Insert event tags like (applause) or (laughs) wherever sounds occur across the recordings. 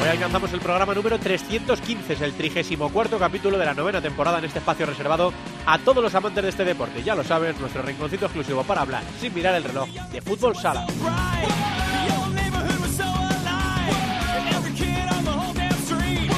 Hoy alcanzamos el programa número 315, es el 34 capítulo de la novena temporada en este espacio reservado a todos los amantes de este deporte. Ya lo sabes, nuestro rinconcito exclusivo para hablar, sin mirar el reloj, de fútbol sala.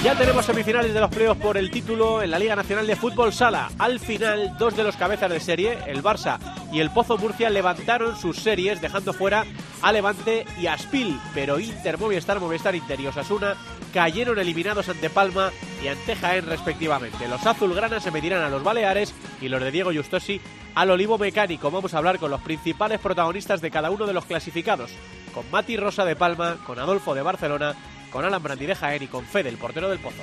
Ya tenemos semifinales de los playoffs por el título en la Liga Nacional de Fútbol Sala. Al final, dos de los cabezas de serie, el Barça y el Pozo Murcia, levantaron sus series dejando fuera a Levante y a Spil. Pero Inter, Movistar, Movistar Inter y Osasuna cayeron eliminados ante Palma y ante Jaén respectivamente. Los azulgranas se medirán a los Baleares y los de Diego Justosi al Olivo Mecánico. Vamos a hablar con los principales protagonistas de cada uno de los clasificados. Con Mati Rosa de Palma, con Adolfo de Barcelona con Alan Brandi de Jaén y con Fede, el portero del Pozo.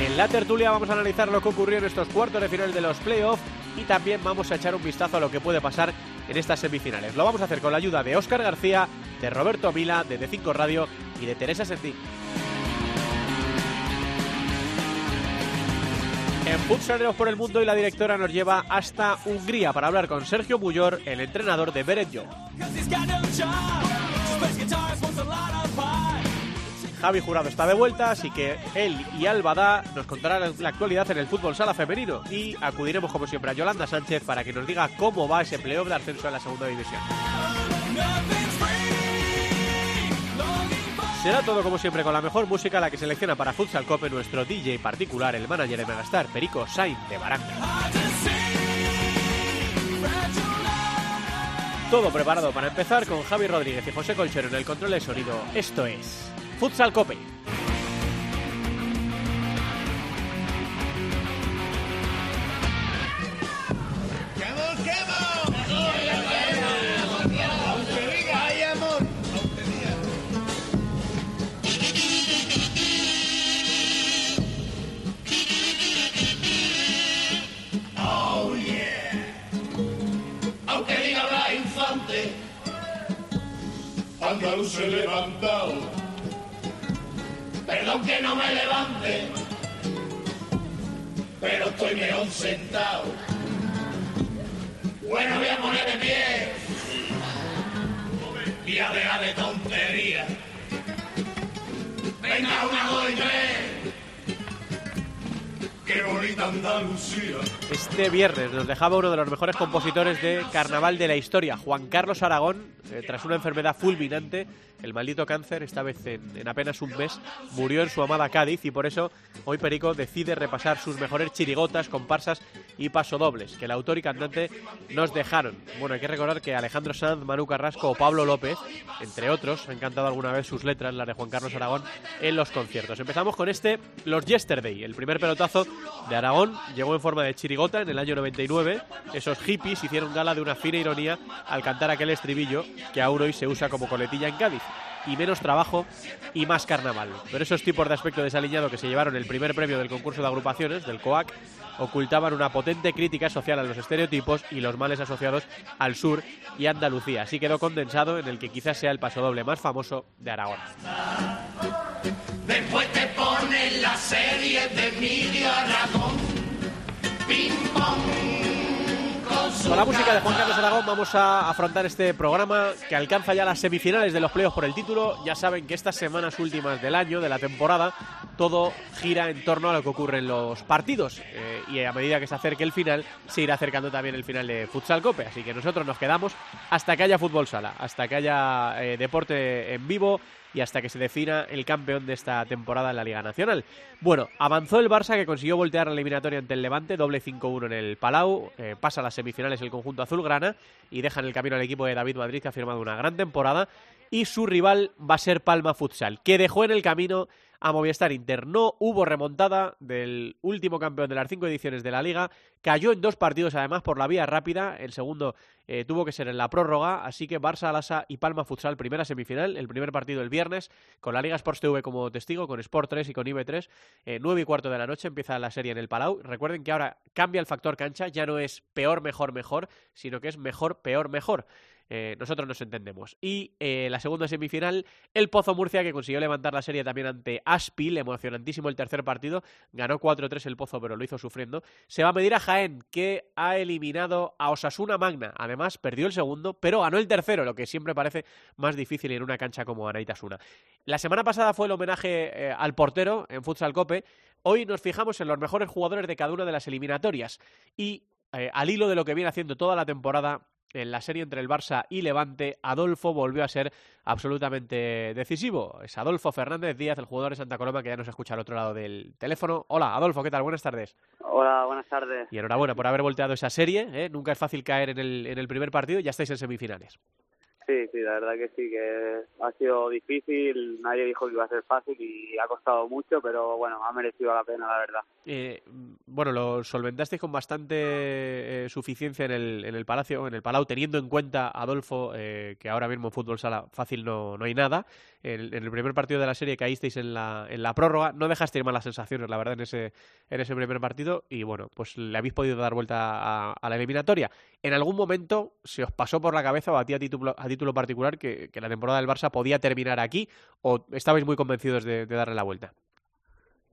En la tertulia vamos a analizar lo que ocurrió en estos cuartos de final de los playoffs y también vamos a echar un vistazo a lo que puede pasar en estas semifinales. Lo vamos a hacer con la ayuda de Óscar García, de Roberto Mila, de D5 Radio y de Teresa Sentín. En Futsaleros por el Mundo y la directora nos lleva hasta Hungría para hablar con Sergio Bullor, el entrenador de Beret Javi Jurado está de vuelta, así que él y Albada nos contarán la actualidad en el fútbol sala femenino y acudiremos como siempre a Yolanda Sánchez para que nos diga cómo va ese playoff de ascenso en la segunda división. Será todo como siempre con la mejor música la que selecciona para Futsal Cope nuestro DJ particular, el manager de Megastar, Perico Sain de Baranga. Todo preparado para empezar con Javi Rodríguez y José Colchero en el control de sonido. Esto es Futsal Cope. andaluz levantado. Perdón que no me levante, pero estoy mejor sentado. Bueno, voy a poner de pie y a dejar de tontería. Venga, una, dos y tres. Qué bonita Andalucía. Este viernes nos dejaba uno de los mejores compositores de carnaval de la historia, Juan Carlos Aragón, eh, tras una enfermedad fulminante, el maldito cáncer, esta vez en, apenas un mes, murió en su amada Cádiz y por eso hoy Perico decide repasar sus mejores chirigotas, comparsas y pasodobles que el autor y cantante nos dejaron. Bueno, hay que recordar que Alejandro Sanz, Manu Carrasco o Pablo López, entre otros, han cantado alguna vez sus letras, las de Juan Carlos Aragón, en los conciertos. Empezamos con este, Los Yesterday, el primer pelotazo de Aragón, llegó en forma de chirigota en el año 99. Esos hippies hicieron gala de una fina ironía al cantar aquel estribillo que aún hoy se usa como coletilla en Cádiz. Y menos trabajo y más carnaval. Pero esos tipos de aspecto desaliñado que se llevaron el primer premio del concurso de agrupaciones, del COAC, ocultaban una potente crítica social a los estereotipos y los males asociados al sur y Andalucía. Así quedó condensado en el que quizás sea el pasodoble más famoso de Aragón. Después te ponen la serie de Emilio Aragón. Ping con la música de Juan Carlos Aragón vamos a afrontar este programa que alcanza ya las semifinales de los playoffs por el título. Ya saben que estas semanas últimas del año, de la temporada, todo gira en torno a lo que ocurre en los partidos. Eh, y a medida que se acerque el final, se irá acercando también el final de Futsal Cope. Así que nosotros nos quedamos hasta que haya fútbol sala, hasta que haya eh, deporte en vivo y hasta que se defina el campeón de esta temporada en la Liga Nacional. Bueno, avanzó el Barça que consiguió voltear la eliminatoria ante el Levante, doble 5-1 en el Palau, eh, pasa a las semifinales el conjunto azulgrana y deja en el camino al equipo de David Madrid que ha firmado una gran temporada y su rival va a ser Palma Futsal, que dejó en el camino a Movistar Inter. No hubo remontada del último campeón de las cinco ediciones de la Liga. Cayó en dos partidos además por la vía rápida. El segundo eh, tuvo que ser en la prórroga. Así que Barça, Alasa y Palma Futsal, primera semifinal. El primer partido el viernes con la Liga Sports TV como testigo, con Sport 3 y con IB3. Eh, nueve y cuarto de la noche empieza la serie en el Palau. Recuerden que ahora cambia el factor cancha. Ya no es peor, mejor, mejor, sino que es mejor, peor, mejor. Eh, nosotros nos entendemos. Y eh, la segunda semifinal, el Pozo Murcia, que consiguió levantar la serie también ante Aspil, emocionantísimo el tercer partido, ganó 4-3 el Pozo, pero lo hizo sufriendo. Se va a medir a Jaén, que ha eliminado a Osasuna Magna. Además, perdió el segundo, pero ganó el tercero, lo que siempre parece más difícil en una cancha como Anaitasuna. La semana pasada fue el homenaje eh, al portero en Futsal Cope. Hoy nos fijamos en los mejores jugadores de cada una de las eliminatorias. Y al hilo de lo que viene haciendo toda la temporada en la serie entre el Barça y Levante, Adolfo volvió a ser absolutamente decisivo. Es Adolfo Fernández Díaz, el jugador de Santa Coloma, que ya nos escucha al otro lado del teléfono. Hola, Adolfo, ¿qué tal? Buenas tardes. Hola, buenas tardes. Y enhorabuena por haber volteado esa serie. ¿eh? Nunca es fácil caer en el, en el primer partido y ya estáis en semifinales. Sí, sí, la verdad que sí, que ha sido difícil, nadie dijo que iba a ser fácil y ha costado mucho, pero bueno, ha merecido la pena, la verdad. Eh, bueno, lo solventasteis con bastante eh, suficiencia en el, en el Palacio, en el Palau, teniendo en cuenta, Adolfo, eh, que ahora mismo en fútbol sala fácil no, no hay nada. En, en, el primer partido de la serie caísteis en la, en la prórroga, no dejasteis malas sensaciones, la verdad, en ese, en ese primer partido y bueno, pues le habéis podido dar vuelta a, a la eliminatoria. ¿En algún momento se os pasó por la cabeza o a ti a título, a título particular que, la temporada del Barça podía terminar aquí o estabais muy convencidos de, darle la vuelta?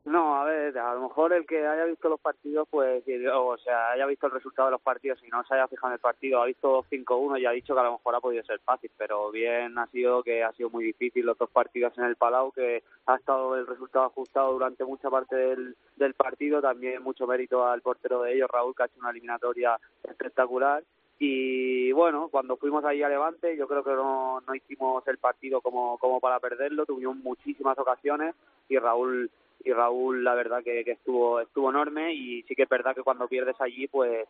No, a ver, a lo mejor el que haya visto los partidos, pues, o sea, haya visto el resultado de los partidos y no se haya fijado en el partido, ha visto 5-1 y ha dicho que a lo mejor ha podido ser fácil, pero bien ha sido que ha sido muy difícil los dos partidos en el Palau, que ha estado el resultado ajustado durante mucha parte del partido, también mucho mérito al portero de ellos, Raúl, que ha hecho una eliminatoria espectacular y bueno, cuando fuimos ahí a Levante, yo creo que no, no hicimos el partido como, como para perderlo, tuvimos muchísimas ocasiones y Raúl y Raúl la verdad que, que estuvo estuvo enorme. Y sí que es verdad que cuando pierdes allí pues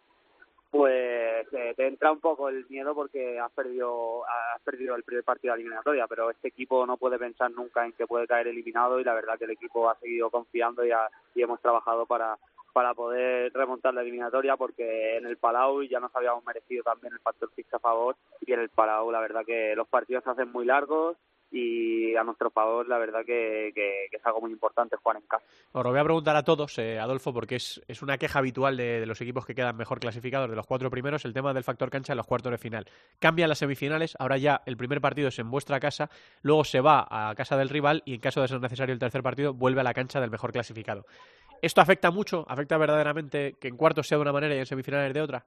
pues eh, te entra un poco el miedo porque has perdido has perdido el primer partido de la eliminatoria. Pero este equipo no puede pensar nunca en que puede caer eliminado y la verdad que el equipo ha seguido confiando y, ha, y hemos trabajado para para poder remontar la eliminatoria porque en el Palau ya nos habíamos merecido también el factor fixo a favor y en el Palau la verdad que los partidos se hacen muy largos y a nuestro favor la verdad que, es algo muy importante jugar en casa. Os lo voy a preguntar a todos, eh, Adolfo, porque es, es una queja habitual de, de, los equipos que quedan mejor clasificados, de los cuatro primeros, el tema del factor cancha en los cuartos de final. Cambian las semifinales, ahora ya el primer partido es en vuestra casa, luego se va a casa del rival y en caso de ser necesario el tercer partido vuelve a la cancha del mejor clasificado. ¿Esto afecta mucho? ¿Afecta verdaderamente que en cuartos sea de una manera y en semifinales de otra?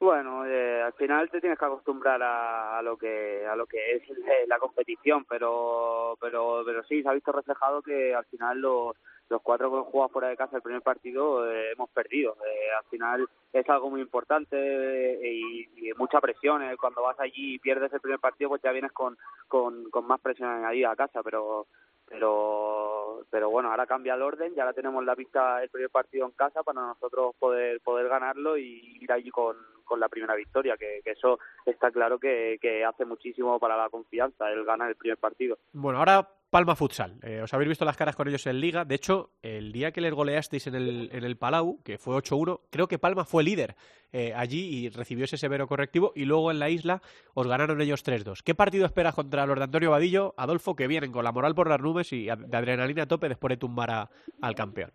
Bueno, eh, al final te tienes que acostumbrar a, a, lo que a lo que es la competición, pero pero pero sí se ha visto reflejado que al final los los cuatro que hemos jugado fuera de casa el primer partido eh, hemos perdido. Eh, al final es algo muy importante eh, y, y, mucha presión. Eh, cuando vas allí y pierdes el primer partido, pues ya vienes con, con, con más presión añadida a casa, pero pero pero bueno ahora cambia el orden ya ahora tenemos la pista el primer partido en casa para nosotros poder poder ganarlo y ir allí con, con la primera victoria que, que eso está claro que, que, hace muchísimo para la confianza el ganar el primer partido. Bueno ahora Palma Futsal. Eh, os habéis visto las caras con ellos en Liga. De hecho, el día que les goleasteis en el, en el Palau, que fue 8-1, creo que Palma fue líder eh, allí y recibió ese severo correctivo. Y luego en la isla os ganaron ellos 3-2. ¿Qué partido esperas contra los de Antonio Vadillo, Adolfo, que vienen con la moral por las nubes y de adrenalina a tope después de tumbar a, al campeón?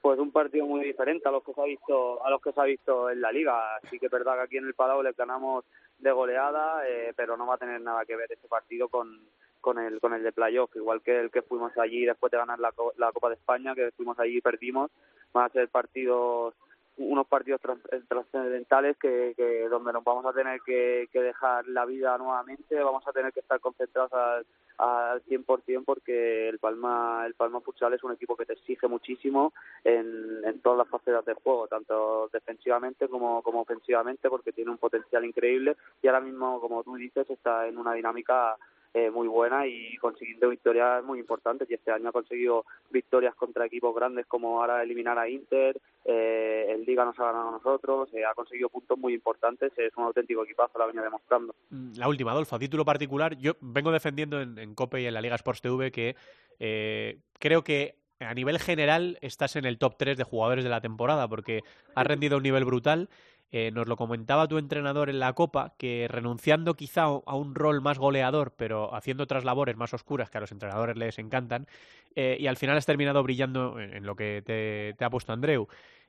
Pues un partido muy diferente a los que se ha visto a los que se ha visto en la liga. Así que es verdad que aquí en el Palau les ganamos de goleada, eh, pero no va a tener nada que ver ese partido con con el con el de playoff igual que el que fuimos allí después de ganar la, la Copa de España que fuimos allí y perdimos van a ser partidos unos partidos trascendentales que, que donde nos vamos a tener que, que dejar la vida nuevamente vamos a tener que estar concentrados al al 100% porque el Palma el Palma Futsal es un equipo que te exige muchísimo en, en todas las facetas del juego, tanto defensivamente como, como ofensivamente, porque tiene un potencial increíble y ahora mismo, como tú dices, está en una dinámica eh, muy buena y consiguiendo victorias muy importantes. Y este año ha conseguido victorias contra equipos grandes como ahora eliminar a Inter, eh, el Liga nos ha ganado a nosotros, eh, ha conseguido puntos muy importantes, es un auténtico equipazo, lo ha venido demostrando. Mm, la última, Adolfo, a título particular, yo vengo defendiendo en, en COPE y en la Liga Sports TV que eh, creo que a nivel general estás en el top 3 de jugadores de la temporada porque has rendido a un nivel brutal eh, nos lo comentaba tu entrenador en la Copa, que renunciando quizá a un rol más goleador, pero haciendo otras labores más oscuras que a los entrenadores les encantan, eh, y al final has terminado brillando en, lo que te, ha puesto Andreu.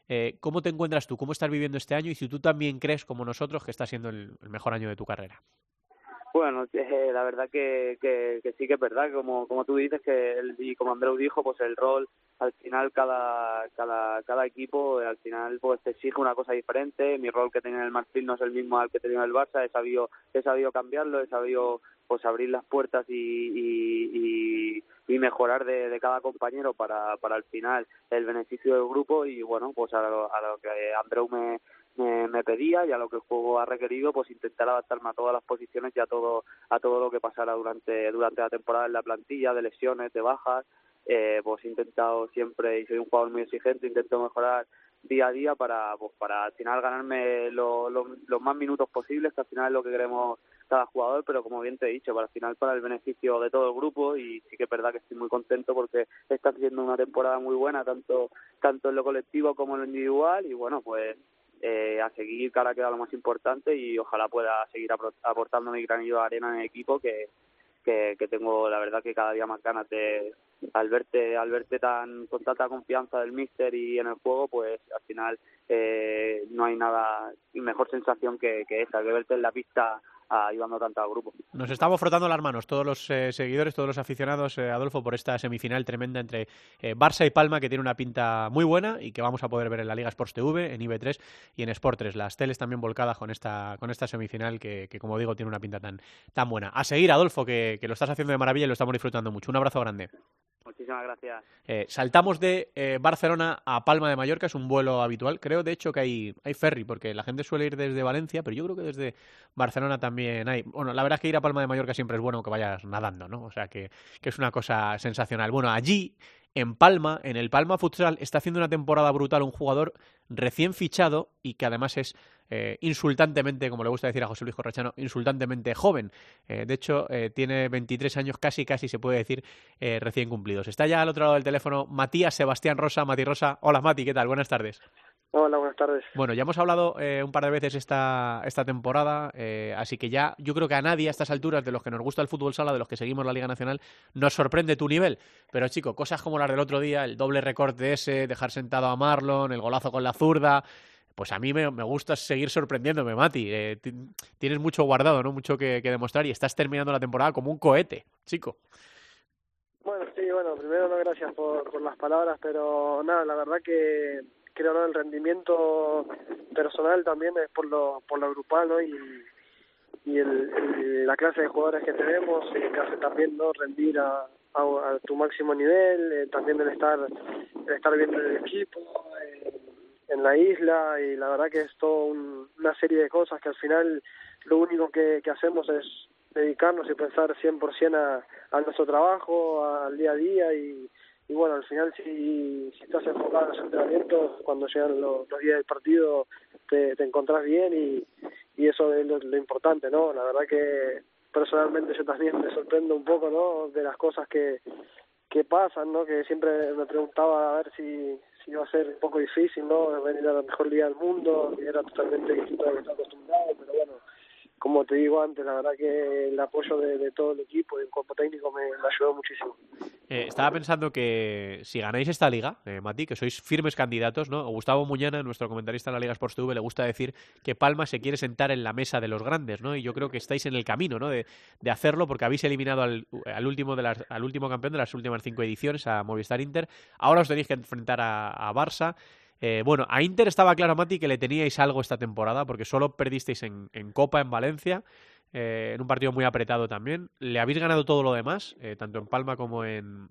Eh, ¿Cómo te encuentras tú? ¿Cómo estás viviendo este año? Y si tú también crees, como nosotros, que está siendo el mejor año de tu carrera. Bueno, eh, la verdad que, que, sí que es verdad, como, como tú dices, que y como Andreu dijo, pues el rol, al final cada, cada, cada equipo, al final pues te exige una cosa diferente, mi rol que tenía en el Marfil no es el mismo al que tenía en el Barça, he sabido, he sabido cambiarlo, he sabido pues abrir las puertas y, y, y, mejorar de, de, cada compañero para, para al final el beneficio del grupo. Y bueno, pues a lo, a lo que Andreu me, me, pedía y a lo que el juego ha requerido, pues intentar adaptarme a todas las posiciones y a todo, a todo lo que pasara durante, durante la temporada en la plantilla, de lesiones, de bajas. Eh, pues he intentado siempre, y soy un jugador muy exigente, intento mejorar día a día para, pues, para al final ganarme los más minutos posibles, que al final es lo que queremos cada jugador, pero como bien te he dicho, para al final para el beneficio de todo el grupo y sí que es verdad que estoy muy contento porque está haciendo una temporada muy buena, tanto, tanto en lo colectivo como en lo individual y bueno, pues eh, a seguir que ahora queda lo más importante y ojalá pueda seguir aportando mi granillo de arena en el equipo que, que, tengo la verdad que cada día más ganas de al verte al verte tan con tanta confianza del míster y en el juego pues al final eh, no hay nada mejor sensación que, que esa que verte en la pista ayudando tanto al grupo. Nos estamos frotando las manos todos los eh, seguidores, todos los aficionados, eh, Adolfo, por esta semifinal tremenda entre eh, Barça y Palma, que tiene una pinta muy buena y que vamos a poder ver en la Liga Sports TV, en IB3 y en Sport 3. Las teles también volcadas con esta, con esta semifinal que, como digo, tiene una pinta tan, tan buena. A seguir, Adolfo, que, que lo estás haciendo de maravilla y lo estamos disfrutando mucho. Un abrazo grande. Muchísimas gracias. Eh, saltamos de eh, Barcelona a Palma de Mallorca, es un vuelo habitual. Creo, de hecho, que hay, hay ferry, porque la gente suele ir desde Valencia, pero yo creo que desde Barcelona también hay. Bueno, la verdad es que ir a Palma de Mallorca siempre es bueno que vayas nadando, ¿no? O sea, que, que es una cosa sensacional. Bueno, allí en Palma, en el Palma Futsal, está haciendo una temporada brutal un jugador recién fichado y que además es eh, insultantemente, como le gusta decir a José Luis Corrachano, insultantemente joven. Eh, de hecho, eh, tiene 23 años, casi, casi se puede decir, recién cumplidos. Está ya al otro lado del teléfono Matías Sebastián Rosa. Mati Rosa. Hola Mati, ¿qué tal? Buenas tardes. Hola, buenas tardes. Bueno, ya hemos hablado eh, un par de veces esta, esta temporada, eh, así que ya yo creo que a nadie a estas alturas, de los que nos gusta el fútbol sala, de los que seguimos la Liga Nacional, nos sorprende tu nivel. Pero chico, cosas como las del otro día, el doble recorte ese, dejar sentado a Marlon, el golazo con la zurda, pues a mí me, gusta seguir sorprendiéndome, Mati. Eh, tienes mucho guardado, ¿no? Mucho que, que demostrar y estás terminando la temporada como un cohete, chico. Bueno, sí, bueno, primero no gracias por, por las palabras, pero nada, la verdad que creo no el rendimiento personal también es por lo por lo grupal ¿no? y y el, la clase de jugadores que tenemos eh, que hace también no rendir a, tu máximo nivel eh, también el estar el estar viendo el equipo eh, en la isla y la verdad que es toda una serie de cosas que al final lo único que, que hacemos es dedicarnos y pensar 100% a, a nuestro trabajo, al día a día y, y bueno, al final si, estás enfocado en los entrenamientos, cuando llegan los, días del partido te, te encontrás bien y, y eso es lo, importante, ¿no? La verdad que personalmente yo también me sorprendo un poco, ¿no? De las cosas que, que pasan, ¿no? Que siempre me preguntaba a ver si, si iba a ser un poco difícil, ¿no? Venir a la mejor liga del mundo, que era totalmente distinto a lo que estaba acostumbrado, pero bueno, como te digo antes, la verdad que el apoyo de, todo el equipo y el cuerpo técnico me, ayudó muchísimo. Eh, estaba pensando que si ganáis esta liga, eh, Mati, que sois firmes candidatos, ¿no? Gustavo Muñana, nuestro comentarista en la Liga Sports TV, le gusta decir que Palma se quiere sentar en la mesa de los grandes, ¿no? Y yo creo que estáis en el camino, ¿no? De, hacerlo porque habéis eliminado al, último de las, al último campeón de las últimas cinco ediciones, a Movistar Inter. Ahora os tenéis que enfrentar a, a Barça. Eh, bueno, a Inter estaba claro, Mati, que le teníais algo esta temporada, porque solo perdisteis en, Copa en Valencia, eh, en un partido muy apretado también. Le habéis ganado todo lo demás, eh, tanto en Palma como en,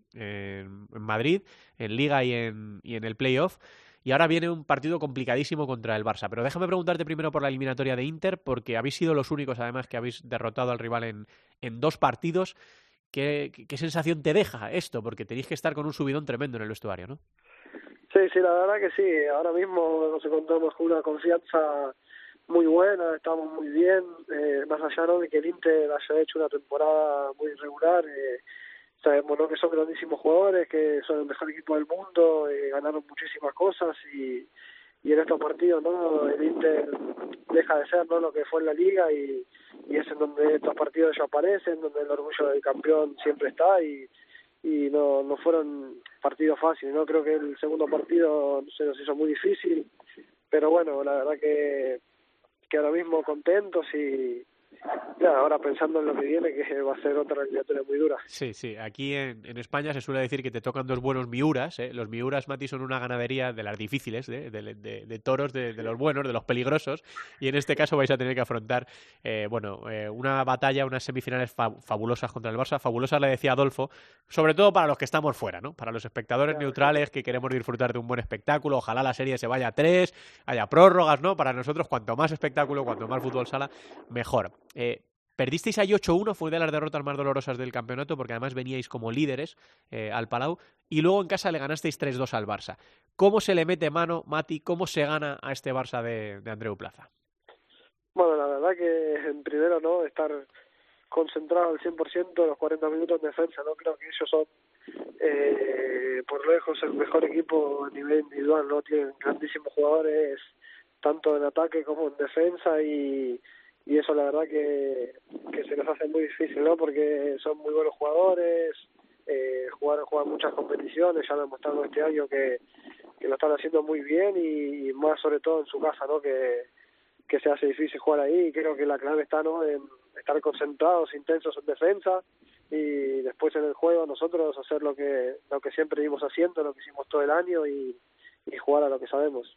Madrid, en Liga y en, y en el playoff. y ahora viene un partido complicadísimo contra el Barça. Pero déjame preguntarte primero por la eliminatoria de Inter, porque habéis sido los únicos además que habéis derrotado al rival en, en dos partidos. ¿Qué, ¿Qué sensación te deja esto? Porque tenéis que estar con un subidón tremendo en el vestuario, ¿no? Sí, sí, la verdad que sí. Ahora mismo nos encontramos con una confianza muy buena, estamos muy bien, eh, más allá ¿no? de que el Inter haya hecho una temporada muy irregular, eh, sabemos ¿no? que son grandísimos jugadores, que son el mejor equipo del mundo, eh, ganaron muchísimas cosas y, en estos partidos no el Inter deja de ser no lo que fue en la liga y, y es en donde estos partidos ya aparecen, donde el orgullo del campeón siempre está y, y no, no fueron partidos fáciles, no creo que el segundo partido se nos hizo muy difícil, pero bueno, la verdad que que ahora mismo contentos y ya, ahora pensando en lo que viene, que va a ser otra eliminatoria muy dura. Sí, sí. Aquí en, en, España se suele decir que te tocan dos buenos miuras. ¿eh? Los miuras, Mati, son una ganadería de las difíciles, ¿eh? de, de, de, toros, de, los buenos, de los peligrosos. Y en este caso vais a tener que afrontar, eh, bueno, eh, una batalla, unas semifinales fa fabulosas contra el Barça. Fabulosas, le decía Adolfo, sobre todo para los que estamos fuera, ¿no? Para los espectadores claro, neutrales que queremos disfrutar de un buen espectáculo. Ojalá la serie se vaya a tres, haya prórrogas, ¿no? Para nosotros, cuanto más espectáculo, cuanto más fútbol sala, mejor. Eh, Perdisteis ahí 8-1, fue de las derrotas más dolorosas del campeonato, porque además veníais como líderes eh, al Palau, y luego en casa le ganasteis 3-2 al Barça. ¿Cómo se le mete mano, Mati, cómo se gana a este Barça de, de Andreu Plaza? Bueno, la verdad que en primero, ¿no? Estar concentrado al 100% los 40 minutos en defensa, ¿no? Creo que ellos son eh, por lejos el mejor equipo a nivel individual, ¿no? Tienen grandísimos jugadores, tanto en ataque como en defensa, y y eso la verdad que, que se nos hace muy difícil, ¿no? Porque son muy buenos jugadores, eh, jugaron, juegan muchas competiciones, ya lo han mostrado este año que, que lo están haciendo muy bien y, más sobre todo en su casa, ¿no? Que, que se hace difícil jugar ahí y creo que la clave está, ¿no? En estar concentrados, intensos en defensa y después en el juego nosotros hacer lo que lo que siempre íbamos haciendo, lo que hicimos todo el año y jugar a lo que sabemos.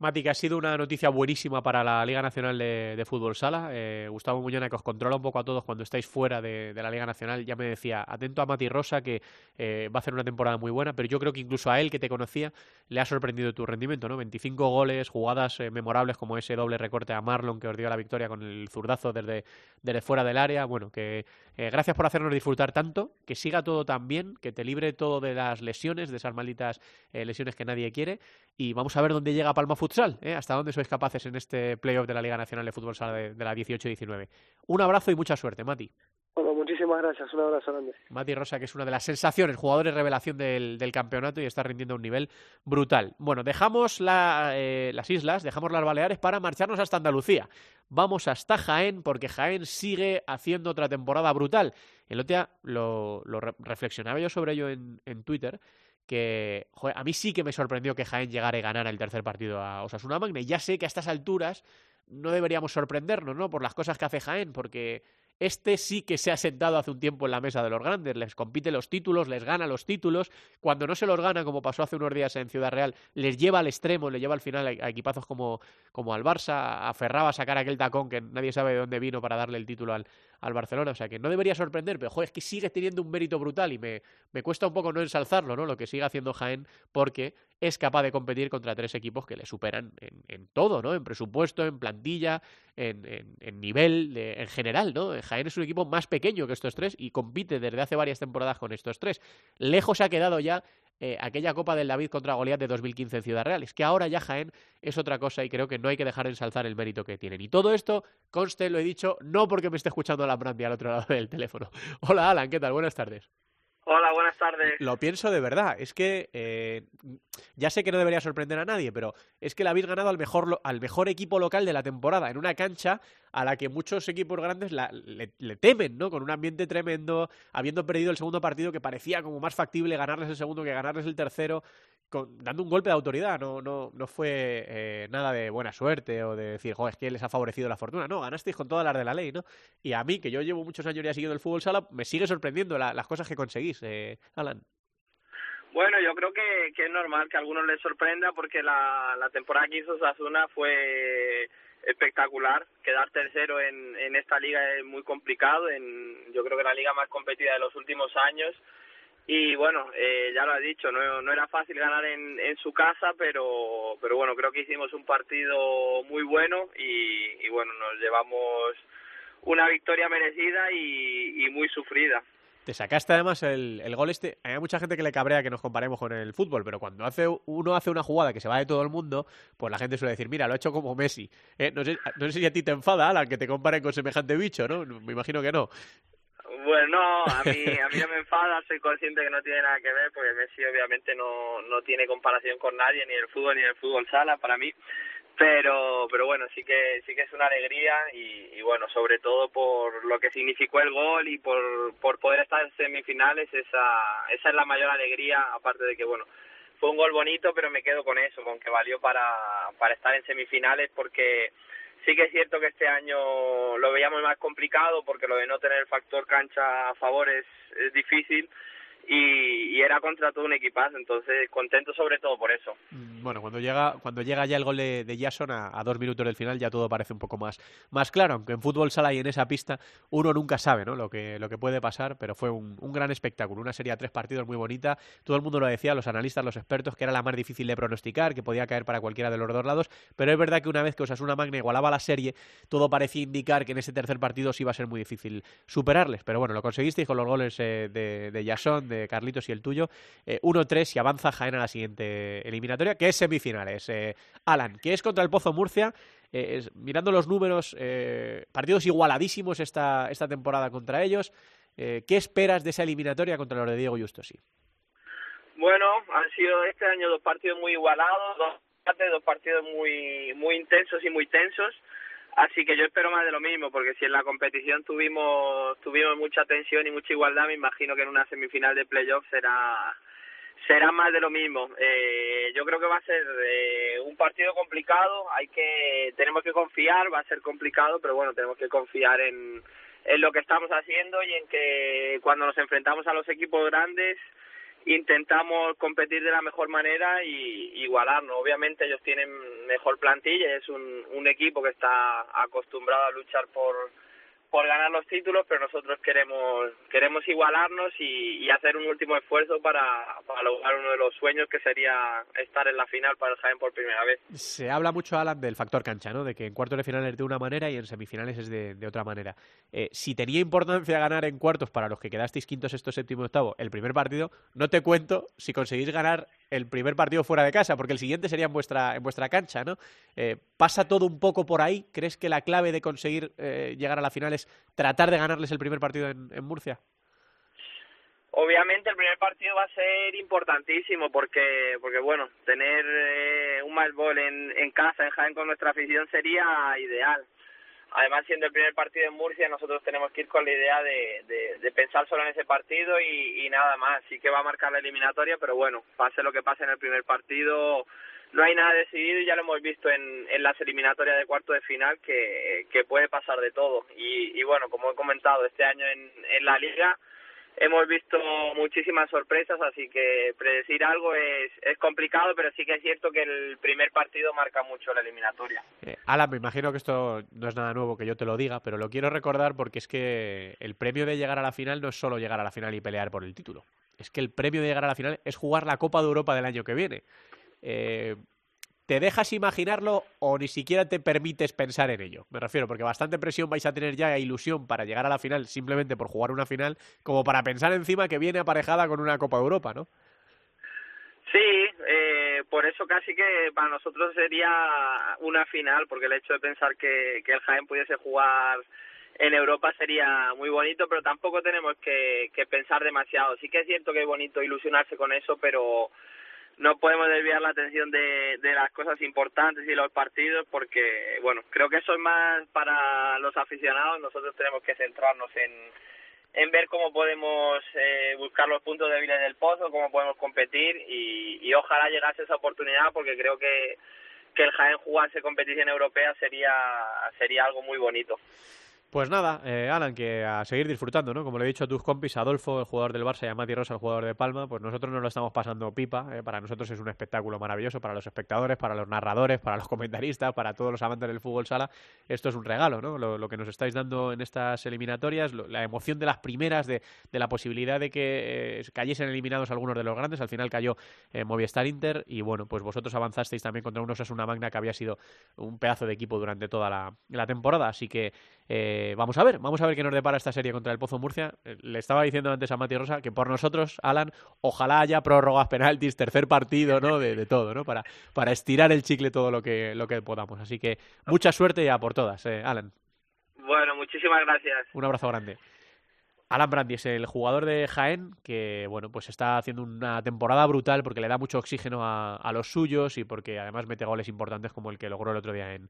Mati, que ha sido una noticia buenísima para la Liga Nacional de, Fútbol Sala. Eh, Gustavo Muñana, que os controla un poco a todos cuando estáis fuera de, la Liga Nacional, ya me decía, atento a Mati Rosa, que eh, va a hacer una temporada muy buena, pero yo creo que incluso a él, que te conocía, le ha sorprendido tu rendimiento, ¿no? 25 goles, jugadas eh, memorables como ese doble recorte a Marlon que os dio la victoria con el zurdazo desde, desde fuera del área. Bueno, que gracias por hacernos disfrutar tanto, que siga todo tan bien, que te libre todo de las lesiones, de esas malditas lesiones que nadie quiere, y vamos a ver dónde llega Palma Futsal, ¿eh? hasta dónde sois capaces en este playoff de la Liga Nacional de Fútbol Sala de, de la 18-19. Un abrazo y mucha suerte, Mati. Bueno, muchísimas gracias, un abrazo grande. Mati Rosa, que es una de las sensaciones, jugadores revelación del, del campeonato y está rindiendo a un nivel brutal. Bueno, dejamos la, eh, las islas, dejamos las Baleares para marcharnos hasta Andalucía. Vamos hasta Jaén, porque Jaén sigue haciendo otra temporada brutal. El otro día lo, lo re reflexionaba yo sobre ello en, en Twitter, que a mí sí que me sorprendió que Jaén llegara y ganara el tercer partido a Osasuna Magna. Y ya sé que a estas alturas no deberíamos sorprendernos, ¿no? Por las cosas que hace Jaén, porque este sí que se ha sentado hace un tiempo en la mesa de los grandes, les compite los títulos, les gana los títulos, cuando no se los gana, como pasó hace unos días en Ciudad Real, les lleva al extremo, le lleva al final a equipazos como, como al Barça, aferraba a sacar aquel tacón que nadie sabe de dónde vino para darle el título al, al Barcelona, o sea que no debería sorprender, pero joder, es que sigue teniendo un mérito brutal y me, me cuesta un poco no ensalzarlo, ¿no? Lo que sigue haciendo Jaén, porque es capaz de competir contra tres equipos que le superan en, todo, ¿no? En presupuesto, en plantilla, en, nivel, en general, ¿no? Jaén es un equipo más pequeño que estos tres y compite desde hace varias temporadas con estos tres. Lejos ha quedado ya eh, aquella Copa del David contra Goliat de 2015 en Ciudad Real. Es que ahora ya Jaén es otra cosa y creo que no hay que dejar de ensalzar el mérito que tienen. Y todo esto, conste, lo he dicho, no porque me esté escuchando Alan Brandy al otro lado del teléfono. (laughs) Hola Alan, ¿qué tal? Buenas tardes. Hola, buenas tardes. Lo pienso de verdad. Es que eh, ya sé que no debería sorprender a nadie, pero es que le habéis ganado al mejor, al mejor equipo local de la temporada en una cancha a la que muchos equipos grandes la, le, le, temen, ¿no? Con un ambiente tremendo, habiendo perdido el segundo partido que parecía como más factible ganarles el segundo que ganarles el tercero, dando un golpe de autoridad. No, no, no fue eh, nada de buena suerte o de decir, joder, es que les ha favorecido la fortuna. No, ganasteis con todas las de la ley, ¿no? Y a mí, que yo llevo muchos años ya siguiendo el fútbol sala, me sigue sorprendiendo la, las cosas que conseguís, eh, Alan. Bueno, yo creo que, que, es normal que a algunos les sorprenda porque la, la temporada que hizo Sasuna fue espectacular. Quedar tercero en, en esta liga es muy complicado. En, yo creo que la liga más competida de los últimos años. Y bueno, eh, ya lo ha dicho, no, no era fácil ganar en, en su casa, pero, pero bueno, creo que hicimos un partido muy bueno y, bueno, nos llevamos una victoria merecida y, y muy sufrida. Te sacaste además el, el, gol este. Hay mucha gente que le cabrea que nos comparemos con el fútbol, pero cuando hace uno hace una jugada que se va de todo el mundo, pues la gente suele decir, mira, lo ha hecho como Messi. Eh, no, sé, no sé si a ti te enfada, Alan, que te comparen con semejante bicho, ¿no? Me imagino que no. Bueno, no, a mí, a mí no me enfada, soy consciente que no tiene nada que ver, porque Messi obviamente no, no tiene comparación con nadie, ni el fútbol ni el fútbol sala para mí, pero pero bueno sí que sí que es una alegría y, y, bueno sobre todo por lo que significó el gol y por por poder estar en semifinales esa esa es la mayor alegría aparte de que bueno fue un gol bonito pero me quedo con eso con que valió para para estar en semifinales porque sí que es cierto que este año lo veíamos más complicado porque lo de no tener el factor cancha a favor es, es difícil y, era contra todo un equipazo, entonces contento sobre todo por eso. Bueno, cuando llega cuando llega ya el gol de, Jason a, dos minutos del final ya todo parece un poco más, más claro, aunque en fútbol sala y en esa pista uno nunca sabe ¿no? lo, que, lo que puede pasar, pero fue un, un gran espectáculo, una serie de tres partidos muy bonita, todo el mundo lo decía, los analistas, los expertos, que era la más difícil de pronosticar, que podía caer para cualquiera de los dos lados, pero es verdad que una vez que Osasuna Magna igualaba la serie, todo parecía indicar que en ese tercer partido sí iba a ser muy difícil superarles, pero bueno, lo conseguisteis con los goles eh, de, de Jason, de Carlitos y el tuyo. Eh, 1-3 y avanza Jaén a la siguiente eliminatoria, que es semifinales. Eh, Alan, que es contra el Pozo Murcia. Eh, mirando los números, eh, partidos igualadísimos esta, esta temporada contra ellos. ¿Qué esperas de esa eliminatoria contra los de Diego Justosi? Bueno, han sido este año dos partidos muy igualados, dos, dos partidos muy, muy intensos y muy tensos. Así que yo espero más de lo mismo, porque si en la competición tuvimos tuvimos mucha tensión y mucha igualdad, me imagino que en una semifinal de playoff será será más de lo mismo. Eh, yo creo que va a ser eh, un partido complicado, hay que tenemos que confiar, va a ser complicado, pero bueno, tenemos que confiar en en lo que estamos haciendo y en que cuando nos enfrentamos a los equipos grandes intentamos competir de la mejor manera y igualarnos. Obviamente ellos tienen mejor plantilla, es un, un equipo que está acostumbrado a luchar por por ganar los títulos, pero nosotros queremos queremos igualarnos y, y hacer un último esfuerzo para, lograr uno de los sueños que sería estar en la final para el Jaén por primera vez. Se habla mucho, Alan, del factor cancha, ¿no? De que en cuartos de final es de una manera y en semifinales es de, de otra manera. Eh, si tenía importancia ganar en cuartos para los que quedasteis quinto, sexto, séptimo, octavo el primer partido, no te cuento si conseguís ganar el primer partido fuera de casa, porque el siguiente sería en vuestra, en vuestra cancha, ¿no? Eh, ¿Pasa todo un poco por ahí? ¿Crees que la clave de conseguir eh, llegar a la final es tratar de ganarles el primer partido en, en Murcia? Obviamente el primer partido va a ser importantísimo porque, porque bueno, tener eh, un mal en, en casa, en Jaén con nuestra afición sería ideal. Además, siendo el primer partido en Murcia, nosotros tenemos que ir con la idea de, de, pensar solo en ese partido y, nada más. Sí que va a marcar la eliminatoria, pero bueno, pase lo que pase en el primer partido, no hay nada decidido y ya lo hemos visto en, las eliminatorias de cuarto de final que, que puede pasar de todo. Y, y bueno, como he comentado, este año en, en la liga hemos visto muchísimas sorpresas, así que predecir algo es, complicado, pero sí que es cierto que el primer partido marca mucho la eliminatoria. Eh, Alan, me imagino que esto no es nada nuevo que yo te lo diga, pero lo quiero recordar porque es que el premio de llegar a la final no es solo llegar a la final y pelear por el título. Es que el premio de llegar a la final es jugar la Copa de Europa del año que viene. Eh, ¿Te dejas imaginarlo o ni siquiera te permites pensar en ello? Me refiero, porque bastante presión vais a tener ya e ilusión para llegar a la final simplemente por jugar una final, como para pensar encima que viene aparejada con una Copa Europa, ¿no? Sí, eh, por eso casi que para nosotros sería una final, porque el hecho de pensar que, que el Jaén pudiese jugar en Europa sería muy bonito, pero tampoco tenemos que, que pensar demasiado. Sí que es cierto que es bonito ilusionarse con eso, pero no podemos desviar la atención de, de las cosas importantes y los partidos porque, bueno, creo que eso es más para los aficionados. Nosotros tenemos que centrarnos en, en ver cómo podemos eh, buscar los puntos débiles del pozo, cómo podemos competir y, y ojalá llegase esa oportunidad porque creo que, que el Jaén jugase competición europea sería, sería algo muy bonito. Pues nada, eh, Alan, que a seguir disfrutando, ¿no? Como le he dicho a tus compis, Adolfo, el jugador del Barça, y a Mati Rosa, el jugador de Palma, pues nosotros nos lo estamos pasando pipa. eh, para nosotros es un espectáculo maravilloso, para los espectadores, para los narradores, para los (laughs) comentaristas, para todos los amantes del fútbol sala. Esto es un regalo, ¿no? Lo, que nos estáis dando en estas eliminatorias, lo- la emoción de las primeras, de, de la posibilidad de que eh, cayesen eliminados algunos de los grandes. Al final cayó eh, Movistar Inter y bueno, pues vosotros avanzasteis también contra un Osasuna Magna que había sido un pedazo de equipo durante toda la, la temporada. Así que eh, vamos a ver, vamos a ver qué nos depara esta serie contra el Pozo Murcia. Eh, le estaba diciendo antes a Mati Rosa que por nosotros, Alan, ojalá haya prórrogas, penaltis, tercer partido, ¿no? De, de todo, ¿no? Para, para estirar el chicle todo lo que, lo que podamos. Así que mucha suerte ya por todas, eh, Alan. Bueno, muchísimas gracias. Un abrazo grande. Alan Brandi es el jugador de Jaén que, bueno, pues está haciendo una temporada brutal porque le da mucho oxígeno a, a los suyos y porque además mete goles importantes como el que logró el otro día en,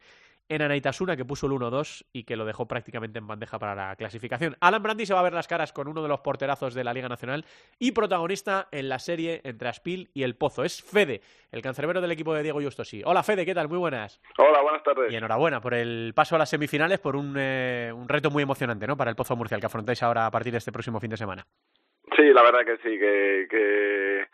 en Anaitasuna, que puso el 1-2 y que lo dejó prácticamente en bandeja para la clasificación. Alan Brandi se va a ver las caras con uno de los porterazos de la Liga Nacional y protagonista en la serie entre Aspil y El Pozo. Es Fede, el cancerbero del equipo de Diego Justosi. Hola Fede, ¿qué tal? Muy buenas. Hola, buenas tardes. Y enhorabuena por el paso a las semifinales, por un, eh, un reto muy emocionante ¿no? para el Pozo Murcia, el que afrontáis ahora a partir de este próximo fin de semana. Sí, la verdad que sí, que, que,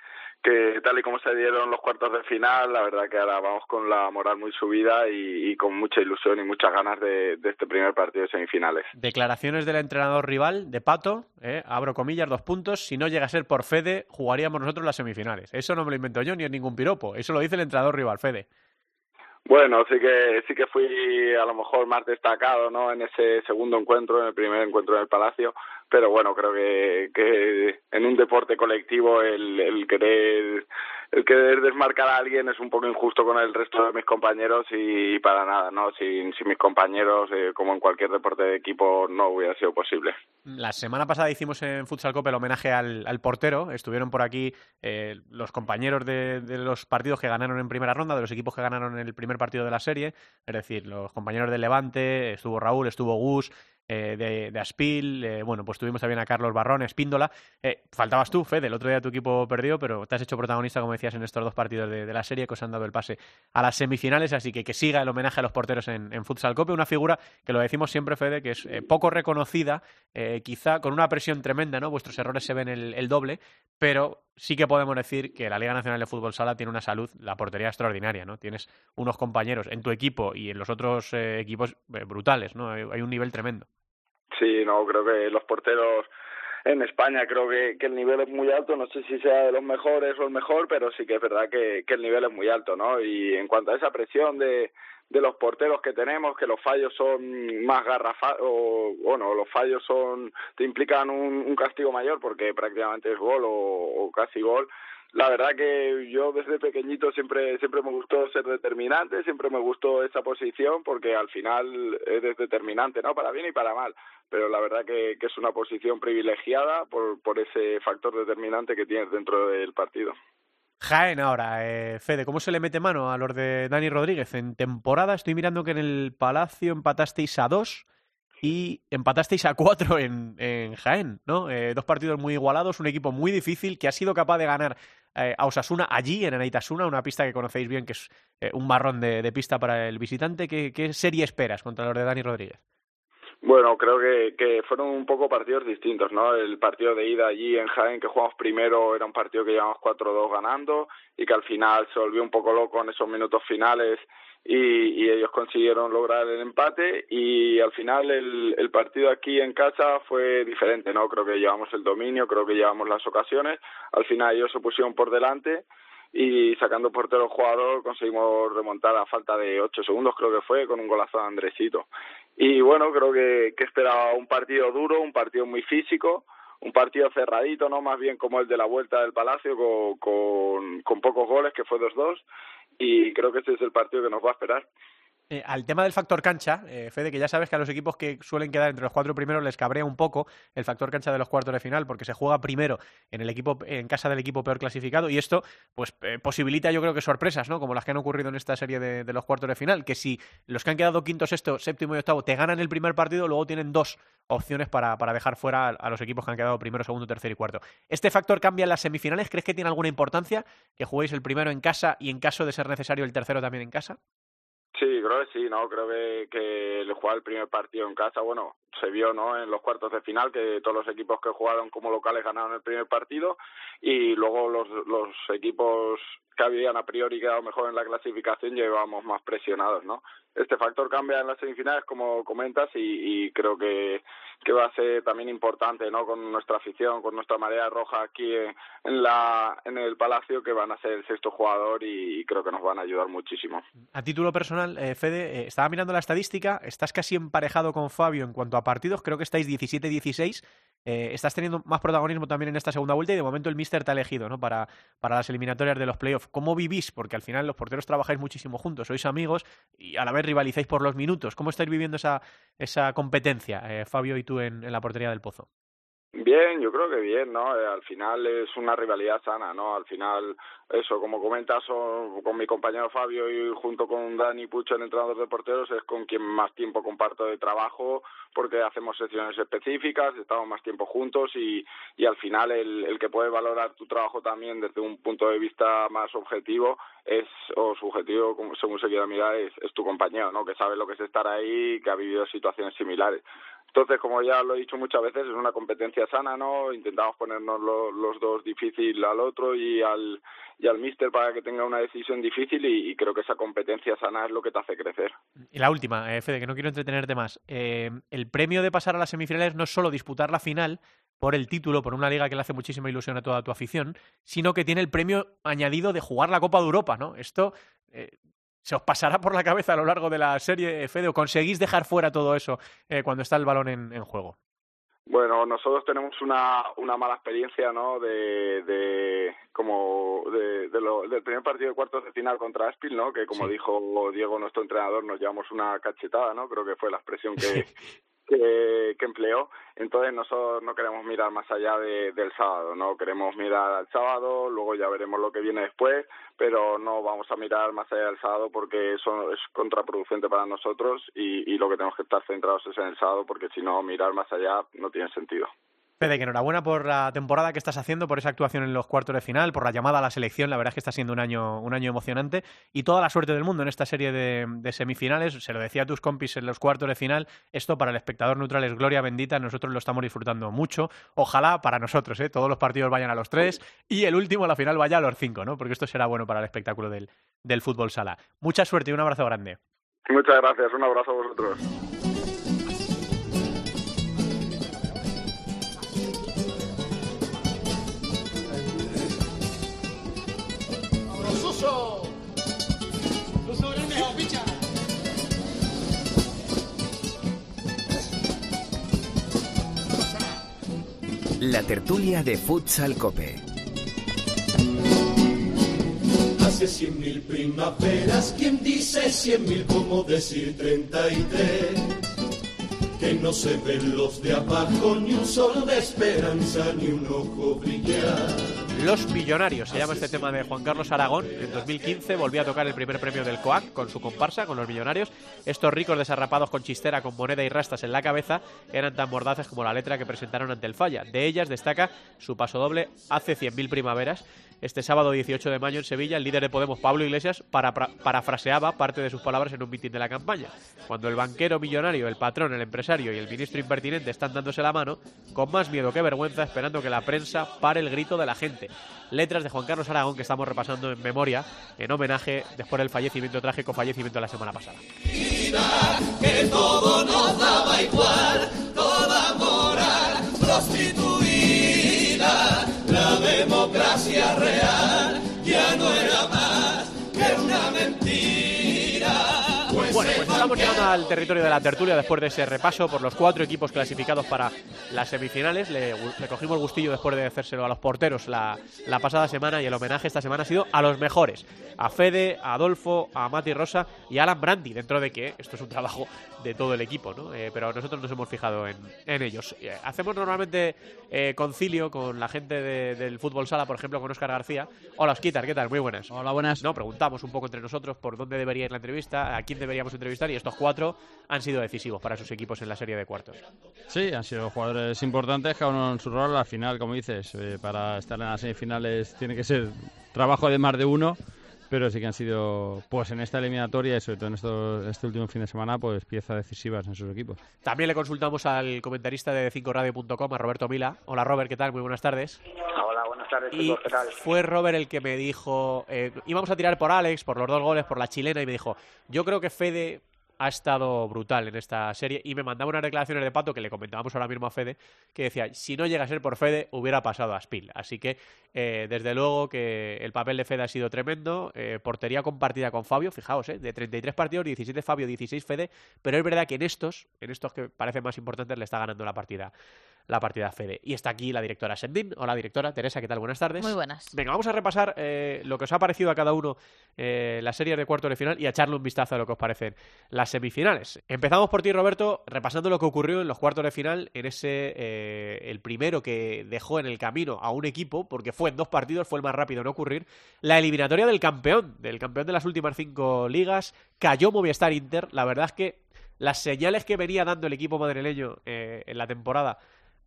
que tal y como se dieron los cuartos de final, la verdad que ahora vamos con la moral muy subida y, y con mucha ilusión y muchas ganas de, de este primer partido de semifinales. Declaraciones del entrenador rival, de Pato, eh, abro comillas, dos puntos, si no llega a ser por Fede, jugaríamos nosotros las semifinales. Eso no me lo invento yo ni es ningún piropo, eso lo dice el entrenador rival, Fede. Bueno, sí que sí que fui a lo mejor más destacado, ¿no? En ese segundo encuentro, en el primer encuentro en el Palacio, pero bueno, creo que, que en un deporte colectivo el, el querer el querer desmarcar a alguien es un poco injusto con el resto de mis compañeros y, para nada, ¿no? Sin, sin mis compañeros, eh, como en cualquier deporte de equipo, no hubiera sido posible. La semana pasada hicimos en Futsal Copa el homenaje al, al portero. Estuvieron por aquí eh, los compañeros de, de, los partidos que ganaron en primera ronda, de los equipos que ganaron en el primer partido de la serie. Es decir, los compañeros de Levante, estuvo Raúl, estuvo Gus, eh, de, de, Aspil, eh, bueno, pues tuvimos también a Carlos Barrón, Espíndola. Eh, faltabas tú, Fede, el otro día tu equipo perdió, pero te has hecho protagonista, como decías, en estos dos partidos de, la serie que os han dado el pase a las semifinales, así que que siga el homenaje a los porteros en, Futsal Cope, una figura que lo decimos siempre, Fede, que es eh, poco reconocida, eh, quizá con una presión tremenda, ¿no? Vuestros errores se ven el, el doble, pero sí que podemos decir que la Liga Nacional de Fútbol Sala tiene una salud, la portería extraordinaria, ¿no? Tienes unos compañeros en tu equipo y en los otros equipos brutales, ¿no? Hay un nivel tremendo. Sí, no, creo que los porteros en España creo que, el nivel es muy alto, no sé si sea de los mejores o el mejor, pero sí que es verdad que, el nivel es muy alto, ¿no? Y en cuanto a esa presión de, los porteros que tenemos, que los fallos son más garrafados, o bueno, los fallos son te implican un, un castigo mayor porque prácticamente es gol o, o casi gol, la verdad que yo desde pequeñito siempre siempre me gustó ser determinante, siempre me gustó esa posición porque al final es determinante, ¿no? Para bien y para mal, pero la verdad que, es una posición privilegiada por, por ese factor determinante que tienes dentro del partido. Jaén ahora, eh, Fede, ¿cómo se le mete mano a los de Dani Rodríguez? En temporada estoy mirando que en el Palacio empatasteis a dos y empatasteis a cuatro en, en Jaén, ¿no? Eh, dos partidos muy igualados, un equipo muy difícil que ha sido capaz de ganar eh, a Osasuna allí, en Anaitasuna, una pista que conocéis bien, que es eh, un marrón de, de, pista para el visitante. ¿Qué, ¿Qué, serie esperas contra los de Dani Rodríguez? Bueno, creo que, que fueron un poco partidos distintos, ¿no? El partido de ida allí en Jaén, que jugamos primero, era un partido que llevamos 4-2 ganando y que al final se volvió un poco loco en esos minutos finales y, y ellos consiguieron lograr el empate y al final el, el partido aquí en casa fue diferente, ¿no? Creo que llevamos el dominio, creo que llevamos las ocasiones, al final ellos se pusieron por delante y sacando portero jugador conseguimos remontar a falta de ocho segundos creo que fue con un golazo de Andresito. Y bueno creo que, que esperaba un partido duro un partido muy físico un partido cerradito no más bien como el de la vuelta del Palacio con, con, pocos goles que fue 2-2 y creo que ese es el partido que nos va a esperar eh, al tema del factor cancha, eh, Fede, que ya sabes que a los equipos que suelen quedar entre los cuatro primeros les cabrea un poco el factor cancha de los cuartos de final, porque se juega primero en el equipo, en casa del equipo peor clasificado, y esto, pues, eh, posibilita, yo creo que sorpresas, ¿no? Como las que han ocurrido en esta serie de, los cuartos de final, que si los que han quedado quinto, sexto, séptimo y octavo te ganan el primer partido, luego tienen dos opciones para, para dejar fuera a, a, los equipos que han quedado primero, segundo, tercero y cuarto. ¿Este factor cambia en las semifinales? ¿Crees que tiene alguna importancia que juguéis el primero en casa y en caso de ser necesario el tercero también en casa? Sí, creo que sí, ¿no? Creo que, el jugar el primer partido en casa, bueno, se vio, ¿no? En los cuartos de final que todos los equipos que jugaron como locales ganaron el primer partido y luego los, los equipos que habían a priori quedado mejor en la clasificación llevábamos más presionados, ¿no? Este factor cambia en las semifinales, como comentas, y, creo que, que va a ser también importante, ¿no? Con nuestra afición, con nuestra marea roja aquí en, la, en el Palacio, que van a ser el sexto jugador y, creo que nos van a ayudar muchísimo. A título personal, eh, Fede, eh, estaba mirando la estadística, estás casi emparejado con Fabio en cuanto a partidos, creo que estáis 17-16, eh, estás teniendo más protagonismo también en esta segunda vuelta y de momento el míster te ha elegido ¿no? para, para las eliminatorias de los playoffs. ¿Cómo vivís? Porque al final los porteros trabajáis muchísimo juntos, sois amigos y a la vez rivalizáis por los minutos. ¿Cómo estáis viviendo esa, esa competencia, eh, Fabio y tú, en, en la portería del Pozo? Bien, yo creo que bien, ¿no? Eh, al final es una rivalidad sana, ¿no? Al final, eso, como comentas, con mi compañero Fabio y junto con Dani Pucho, el entrenador de porteros, es con quien más tiempo comparto de trabajo porque hacemos sesiones específicas, estamos más tiempo juntos y, y al final el, el que puede valorar tu trabajo también desde un punto de vista más objetivo es, o subjetivo, según se quiera mirar, es, es tu compañero, ¿no? Que sabe lo que es estar ahí que ha vivido situaciones similares. Entonces, como ya lo he dicho muchas veces, es una competencia sana, ¿no? Intentamos ponernos los dos difícil al otro y al, y al míster para que tenga una decisión difícil y, creo que esa competencia sana es lo que te hace crecer. Y la última, eh, Fede, que no quiero entretenerte más. Eh, el premio de pasar a las semifinales no es solo disputar la final por el título, por una liga que le hace muchísima ilusión a toda tu afición, sino que tiene el premio añadido de jugar la Copa de Europa, ¿no? Esto eh, se os pasará por la cabeza a lo largo de la serie, Fede, o conseguís dejar fuera todo eso eh, cuando está el balón en, en, juego? Bueno, nosotros tenemos una, una mala experiencia, ¿no? De, de como de, de lo, del primer partido de cuartos de final contra Aspil, ¿no? Que como dijo Diego, nuestro entrenador, nos llevamos una cachetada, ¿no? Creo que fue la expresión que, (laughs) que, que empleó. Entonces nosotros no queremos mirar más allá de, del sábado, no queremos mirar al sábado, luego ya veremos lo que viene después, pero no vamos a mirar más allá del sábado porque eso es contraproducente para nosotros y, y lo que tenemos que estar centrados es en el sábado porque si no mirar más allá no tiene sentido. Fede, que enhorabuena por la temporada que estás haciendo, por esa actuación en los cuartos de final, por la llamada a la selección. La verdad es que está siendo un año, un año emocionante y toda la suerte del mundo en esta serie de, semifinales. Se lo decía a tus compis en los cuartos de final. Esto para el espectador neutral es gloria bendita. Nosotros lo estamos disfrutando mucho. Ojalá para nosotros, ¿eh? todos los partidos vayan a los tres y el último, a la final, vaya a los cinco, ¿no? Porque esto será bueno para el espectáculo del, del fútbol sala. Mucha suerte y un abrazo grande. Muchas gracias. Un abrazo a vosotros. La tertulia de Futsal Cope. Hace cien mil primaveras, quien dice cien mil como decir treinta y tres. Que no se ven los de abajo, ni un sol de esperanza, ni un ojo brillar. Los Millonarios, se llama este tema de Juan Carlos Aragón. En 2015 volvió a tocar el primer premio del COAC con su comparsa, con los Millonarios. Estos ricos desarrapados con chistera, con moneda y rastas en la cabeza, eran tan mordaces como la letra que presentaron ante el Falla. De ellas destaca su paso doble hace 100.000 primaveras, este sábado 18 de mayo en Sevilla, el líder de Podemos, Pablo Iglesias, para, parafraseaba parte de sus palabras en un mitin de la campaña. Cuando el banquero millonario, el patrón, el empresario y el ministro impertinente están dándose la mano, con más miedo que vergüenza, esperando que la prensa pare el grito de la gente. Letras de Juan Carlos Aragón que estamos repasando en memoria, en homenaje después del fallecimiento, trágico fallecimiento de la semana pasada. Que todo nos daba igual, toda moral prostituida democracia real ya no era más Bueno, pues estamos llegando al territorio de la tertulia después de ese repaso por los cuatro equipos clasificados para las semifinales. Le, cogimos el gustillo después de hacérselo a los porteros la, la, pasada semana y el homenaje esta semana ha sido a los mejores. A Fede, a Adolfo, a Mati Rosa y a Alan Brandi, dentro de que esto es un trabajo de todo el equipo, ¿no? Eh, pero nosotros nos hemos fijado en, en ellos. Eh, hacemos normalmente eh, concilio con la gente del fútbol sala, por ejemplo, con Oscar García. Hola, Osquitar, ¿qué tal? Muy buenas. Hola, buenas. No, preguntamos un poco entre nosotros por dónde debería ir la entrevista, a quién deberíamos entrevistar y estos cuatro han sido decisivos para sus equipos en la serie de cuartos. Sí, han sido jugadores importantes, cada uno en su rol. Al final, como dices, eh, para estar en las semifinales tiene que ser trabajo de más de uno pero sí que han sido, pues en esta eliminatoria y sobre todo en este último fin de semana, pues piezas decisivas en sus equipos. También le consultamos al comentarista de 5radio.com, a Roberto Mila. Hola Robert, ¿qué tal? Muy buenas tardes. Hola, buenas tardes. Y ¿qué tal? fue Robert el que me dijo, eh, íbamos a tirar por Alex, por los dos goles, por la chilena, y me dijo, yo creo que Fede ha estado brutal en esta serie y me mandaba unas declaraciones de Pato que le comentábamos ahora mismo a Fede que decía, si no llega a ser por Fede hubiera pasado a Spill. Así que eh, desde luego que el papel de Fede ha sido tremendo, eh, portería compartida con Fabio, fijaos, eh, de 33 partidos, 17 Fabio, 16 Fede, pero es verdad que en estos, en estos que parecen más importantes le está ganando la partida la partida Fede. Y está aquí la directora Sendin. Hola directora, Teresa, ¿qué tal? Buenas tardes. Muy buenas. Venga, vamos a repasar lo que os ha parecido a cada uno la serie de cuartos de final y a echarle un vistazo a lo que os parecen las semifinales. Empezamos por ti, Roberto, repasando lo que ocurrió en los cuartos de final, en ese, eh, el primero que dejó en el camino a un equipo, porque fue en dos partidos, fue el más rápido en ocurrir, la eliminatoria del campeón, del campeón de las últimas cinco ligas, cayó Movistar Inter, la verdad es que las señales que venía dando el equipo madrileño eh, en la temporada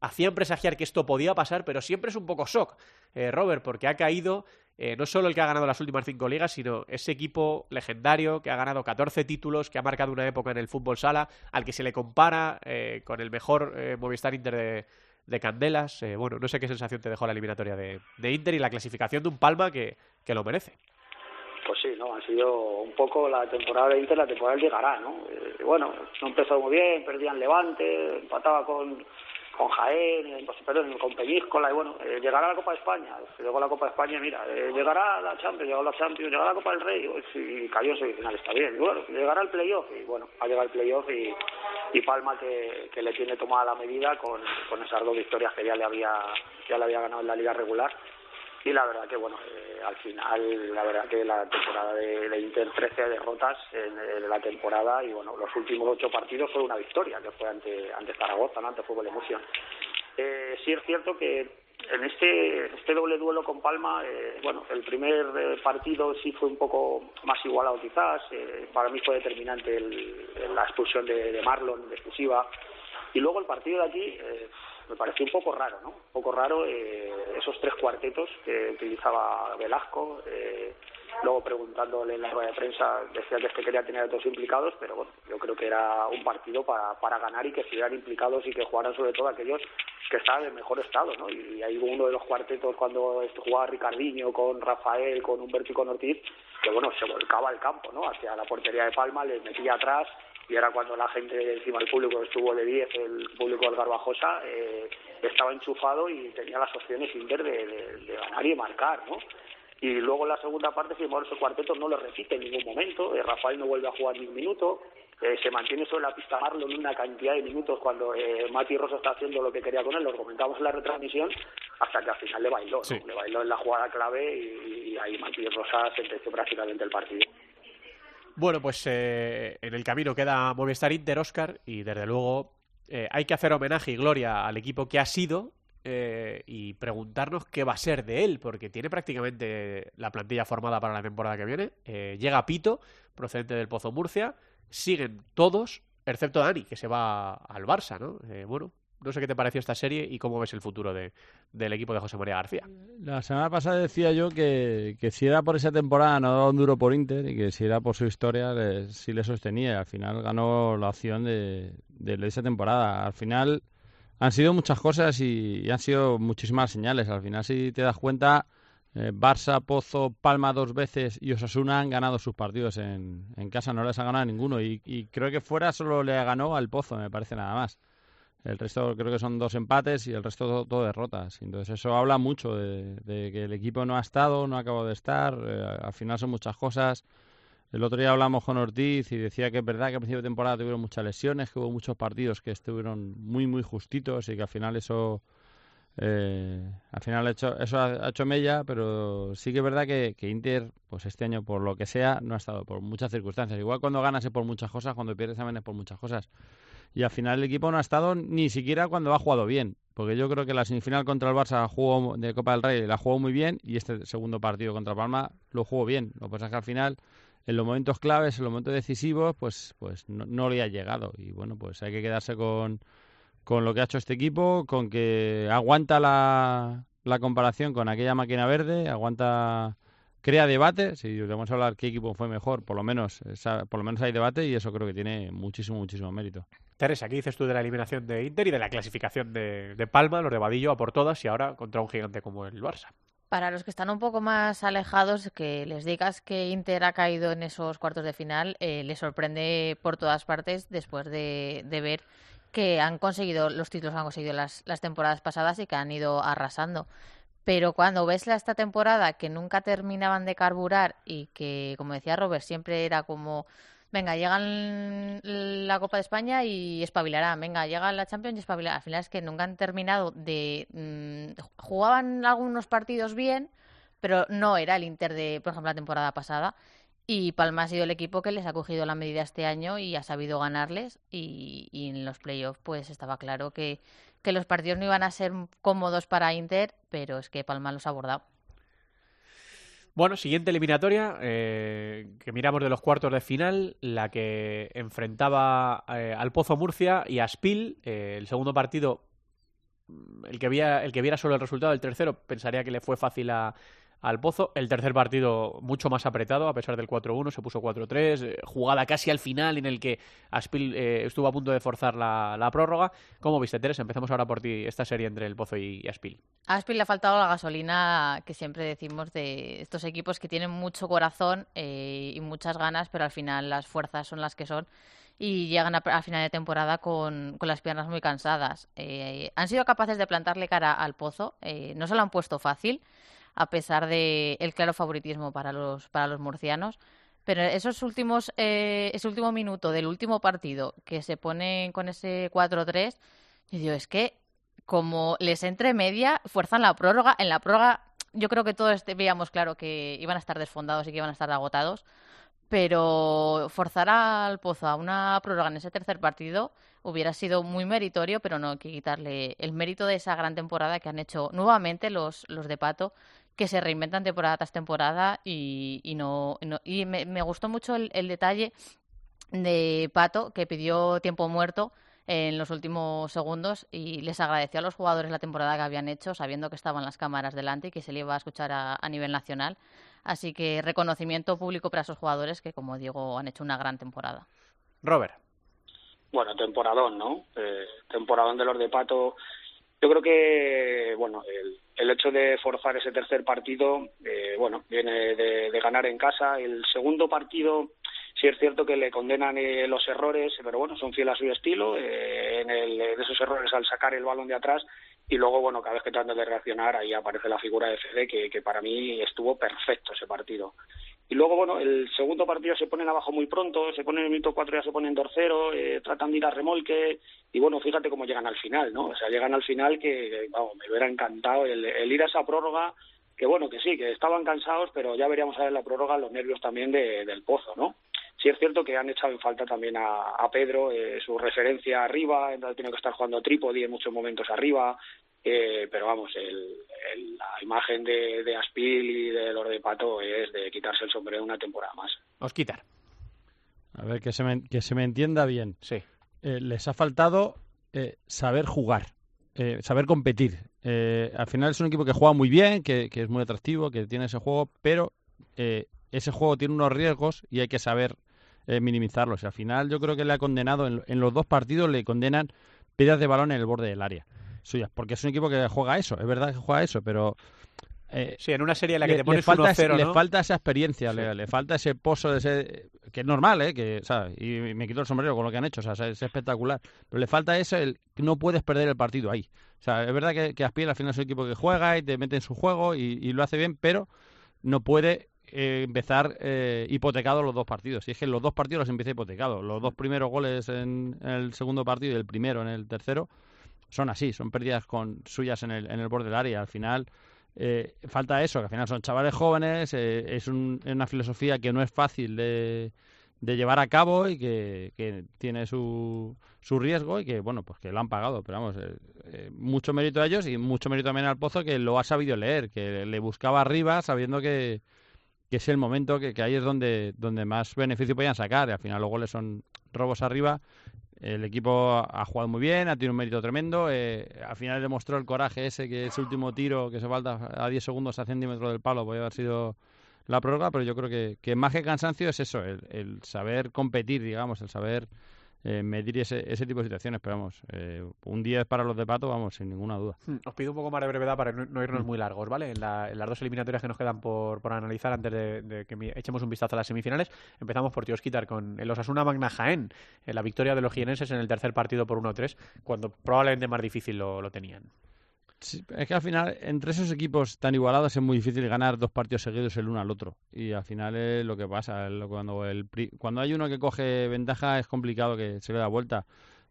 hacían presagiar que esto podía pasar, pero siempre es un poco shock, eh, Robert, porque ha caído eh, no solo el que ha ganado las últimas cinco ligas, sino ese equipo legendario que ha ganado 14 títulos, que ha marcado una época en el fútbol sala, al que se le compara eh, con el mejor eh, Movistar Inter de, Candelas. bueno, no sé qué sensación te dejó la eliminatoria de, Inter y la clasificación de un Palma que, que, lo merece. Pues sí, ¿no? Ha sido un poco la temporada de Inter, la temporada llegará, ¿no? bueno, no empezó muy bien, perdían Levante, empataba con con Jaén, pues, perdón, con Peñíscola, y bueno, eh, llegará a la Copa de España, llegó la Copa de España, mira, eh, llegará la Champions, llegó la Champions, llegará la Copa del Rey, pues, y cayó semifinal, está bien, y bueno, llegará al playoff, y bueno, ha llegado el playoff y, y Palma que, que le tiene tomada la medida con, con esas dos victorias que ya le había, ya le había ganado en la liga regular, y la verdad que bueno eh, al final la verdad que la temporada de, Inter 13 derrotas en, la temporada y bueno los últimos ocho partidos fue una victoria que fue ante ante Zaragoza ¿no? ante Fútbol Emoción eh, sí es cierto que en este este doble duelo con Palma eh, bueno el primer eh, partido sí fue un poco más igualado quizás para mí fue determinante la expulsión de, de Marlon exclusiva y luego el partido de aquí me pareció un poco raro, ¿no? Un poco raro eh, esos tres cuartetos que utilizaba Velasco. Eh, luego preguntándole en la rueda de prensa decía que este quería tener a todos implicados, pero bueno, yo creo que era un partido para, para ganar y que estuvieran implicados y que jugaran sobre todo aquellos que estaban en mejor estado, ¿no? Y ahí hubo uno de los cuartetos cuando jugaba Ricardiño con Rafael, con Humberto y con Ortiz, que bueno, se volcaba al campo, ¿no? Hacia la portería de Palma, les metía atrás y era cuando la gente encima del público estuvo de 10, el público del Garbajosa, eh, estaba enchufado y tenía las opciones Inter de, de, ganar y marcar, ¿no? Y luego en la segunda parte, firmó ese cuarteto no lo repite en ningún momento, eh, Rafael no vuelve a jugar ni un minuto, eh, se mantiene sobre la pista Marlon una cantidad de minutos cuando eh, Mati Rosa está haciendo lo que quería con él, lo comentamos en la retransmisión, hasta que al final le bailó, le bailó en la jugada clave y, y ahí Mati Rosa sentenció prácticamente el partido. Bueno, pues eh, en el camino queda Movistar Inter, Oscar, y desde luego eh, hay que hacer homenaje y gloria al equipo que ha sido eh, y preguntarnos qué va a ser de él, porque tiene prácticamente la plantilla formada para la temporada que viene. llega Pito, procedente del Pozo Murcia, siguen todos, excepto Dani, que se va al Barça, ¿no? bueno, no sé qué te pareció esta serie y cómo ves el futuro de, del equipo de José María García. La semana pasada decía yo que, que si era por esa temporada no daba un duro por Inter y que si era por su historia sí le sostenía. Al final ganó la opción de, de, esa temporada. Al final han sido muchas cosas y, han sido muchísimas señales. Al final si te das cuenta... Eh, Barça, Pozo, Palma dos veces y Osasuna han ganado sus partidos en, en casa, no les ha ganado ninguno y, y creo que fuera solo le ganó al Pozo, me parece nada más. El resto creo que son dos empates y el resto todo, derrotas. Entonces eso habla mucho de, que el equipo no ha estado, no ha acabado de estar. Eh, al final son muchas cosas. El otro día hablamos con Ortiz y decía que es verdad que a principio de temporada tuvieron muchas lesiones, que hubo muchos partidos que estuvieron muy muy justitos y que al final eso eh, al final ha hecho, eso ha, hecho mella, pero sí que es verdad que, que, Inter, pues este año por lo que sea, no ha estado por muchas circunstancias. Igual cuando ganas es por muchas cosas, cuando pierdes también es por muchas cosas y al final el equipo no ha estado ni siquiera cuando ha jugado bien, porque yo creo que la semifinal contra el Barça jugó de Copa del Rey la jugó muy bien y este segundo partido contra Palma lo jugó bien. Lo que pasa es que al final en los momentos claves, en los momentos decisivos, pues pues no, le ha llegado y bueno, pues hay que quedarse con con lo que ha hecho este equipo, con que aguanta la, la comparación con aquella máquina verde, aguanta crea debate. Si vamos a hablar qué equipo fue mejor, por lo menos, por lo menos hay debate y eso creo que tiene muchísimo, muchísimo mérito. Teresa, ¿qué dices tú de la eliminación de Inter y de la clasificación de, de Palma, los de Vadillo a por todas y ahora contra un gigante como el Barça? Para los que están un poco más alejados, que les digas que Inter ha caído en esos cuartos de final, eh, les sorprende por todas partes después de, ver que han conseguido los títulos han conseguido las, las temporadas pasadas y que han ido arrasando. Pero cuando ves esta temporada que nunca terminaban de carburar y que, como decía Robert, siempre era como venga, llegan la Copa de España y espabilarán, venga, llega la Champions y espabilarán. Al final es que nunca han terminado de... Mm, jugaban algunos partidos bien, pero no era el Inter de, por ejemplo, la temporada pasada. Y Palma ha sido el equipo que les ha cogido la medida este año y ha sabido ganarles. Y, y en los playoffs, pues estaba claro que, que los partidos no iban a ser cómodos para Inter, pero es que Palma los ha abordado. Bueno, siguiente eliminatoria, eh, que miramos de los cuartos de final, la que enfrentaba eh, al Pozo Murcia y a Spil. Eh, el segundo partido, el que, el que viera solo el resultado del tercero, pensaría que le fue fácil a, al Pozo. El tercer partido mucho más apretado, a pesar del 4-1, se puso 4-3, eh, jugada casi al final en el que Aspil eh, estuvo a punto de forzar la, prórroga. ¿Cómo viste, Teresa? Empezamos ahora por ti esta serie entre el Pozo y, Aspil. A Aspil le ha faltado la gasolina que siempre decimos de estos equipos que tienen mucho corazón eh, y muchas ganas, pero al final las fuerzas son las que son y llegan a, final de temporada con, con, las piernas muy cansadas. han sido capaces de plantarle cara al Pozo, no se lo han puesto fácil a pesar de el claro favoritismo para los, para los murcianos. Pero esos últimos, eh, ese último minuto del último partido que se pone con ese 4-3, yo digo, es que como les entre media, fuerzan la prórroga. En la prórroga yo creo que todos veíamos claro que iban a estar desfondados y que iban a estar agotados. Pero forzar al Pozo a una prórroga en ese tercer partido hubiera sido muy meritorio, pero no hay que quitarle el mérito de esa gran temporada que han hecho nuevamente los, los de Pato que se reinventan temporada tras temporada y, y no, y me, me, gustó mucho el, detalle de Pato que pidió tiempo muerto en los últimos segundos y les agradeció a los jugadores la temporada que habían hecho, sabiendo que estaban las cámaras delante y que se le iba a escuchar a, nivel nacional. Así que reconocimiento público para esos jugadores que, como digo, han hecho una gran temporada. Robert. Bueno, temporadón, ¿no? Eh, temporadón de los de Pato. Yo creo que, bueno, el, el hecho de forzar ese tercer partido, eh, bueno, viene de, ganar en casa. El segundo partido, sí es cierto que le condenan eh, los errores, pero bueno, son fieles a su estilo, eh, en, el, en esos errores al sacar el balón de atrás. Y luego, bueno, cada vez que tratan de reaccionar, ahí aparece la figura de Fede, que, que para mí estuvo perfecto ese partido. Y luego, bueno, el segundo partido se ponen abajo muy pronto, se ponen en el minuto cuatro ya se ponen tercero, eh, tratan de ir a remolque y bueno, fíjate cómo llegan al final, ¿no? O sea, llegan al final que, vamos, me hubiera encantado el, ir a esa prórroga, que bueno, que sí, que estaban cansados, pero ya veríamos a ver la prórroga los nervios también del pozo, ¿no? Sí es cierto que han echado en falta también a, Pedro, eh, su referencia arriba, tiene que estar jugando trípode en muchos momentos arriba, eh, pero vamos, el, la imagen de, de, Aspil y de los de Pato es de quitarse el sombrero una temporada más. Os quitar. A ver, que se me, que se me entienda bien. Sí. Eh, les ha faltado eh, saber jugar, eh, saber competir. al final es un equipo que juega muy bien, que, que es muy atractivo, que tiene ese juego, pero ese juego tiene unos riesgos y hay que saber minimizarlos. al final yo creo que le ha condenado, en, en los dos partidos le condenan pérdidas de balón en el borde del área suyas, porque es un equipo que juega eso, es verdad que juega eso, pero... Eh, sí, en una serie en la que te pones le falta, 0 le falta esa experiencia, le, falta ese pozo de ese que es normal, ¿eh? Que, Y me quito el sombrero con lo que han hecho, o sea, es espectacular. Pero le falta eso, el no puedes perder el partido ahí. O sea, es verdad que, que Aspiel al final es un equipo que juega y te mete en su juego y, lo hace bien, pero no puede eh, empezar eh, hipotecado los dos partidos. Y es que los dos partidos los empieza hipotecado. Los dos primeros goles en el segundo partido y el primero en el tercero son así, son pérdidas con suyas en el, en el borde del área. Al final eh, falta eso, que al final son chavales jóvenes, eh, es una filosofía que no es fácil de, de llevar a cabo y que, que tiene su, su riesgo y que, bueno, pues que lo han pagado. Pero vamos, eh, mucho mérito a ellos y mucho mérito también al Pozo que lo ha sabido leer, que le buscaba arriba sabiendo que, que es el momento que, que ahí es donde, donde más beneficio podían sacar. Y al final los goles son robos arriba el equipo ha jugado muy bien, ha tenido un mérito tremendo. Eh, al final demostró el coraje ese, que ese último tiro que se falta a 10 segundos a centímetros del palo podía haber sido la prórroga, pero yo creo que, que más que cansancio es eso, el, el saber competir, digamos, el saber eh, medir ese, ese tipo de situaciones. Pero vamos, eh, un 10 para los de Pato, vamos, sin ninguna duda. Hmm, os pido un poco más de brevedad para no, irnos muy largos, ¿vale? En, las dos eliminatorias que nos quedan por, por analizar antes de, que echemos un vistazo a las semifinales, empezamos por quitar con el Osasuna Magna Jaén, en la victoria de los jienenses en el tercer partido por 1-3, cuando probablemente más difícil lo, lo tenían es que al final, entre esos equipos tan igualados, es muy difícil ganar dos partidos seguidos el uno al otro. Y al final es lo que pasa. Cuando, el, cuando hay uno que coge ventaja, es complicado que se le da vuelta.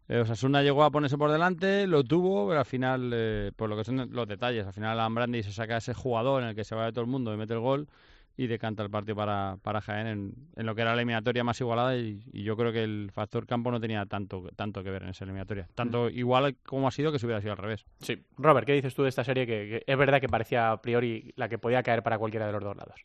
Eh, Osasuna llegó a ponerse por delante, lo tuvo, pero al final, eh, por lo que son los detalles, al final Ambrandi se saca ese jugador en el que se va de todo el mundo y mete el gol y decanta el partido para, para Jaén en, en, lo que era la eliminatoria más igualada y, yo creo que el factor campo no tenía tanto, tanto que ver en esa eliminatoria. Tanto mm. igual como ha sido que se hubiera sido al revés. Sí. Robert, ¿qué dices tú de esta serie que, es verdad que parecía a priori la que podía caer para cualquiera de los dos lados?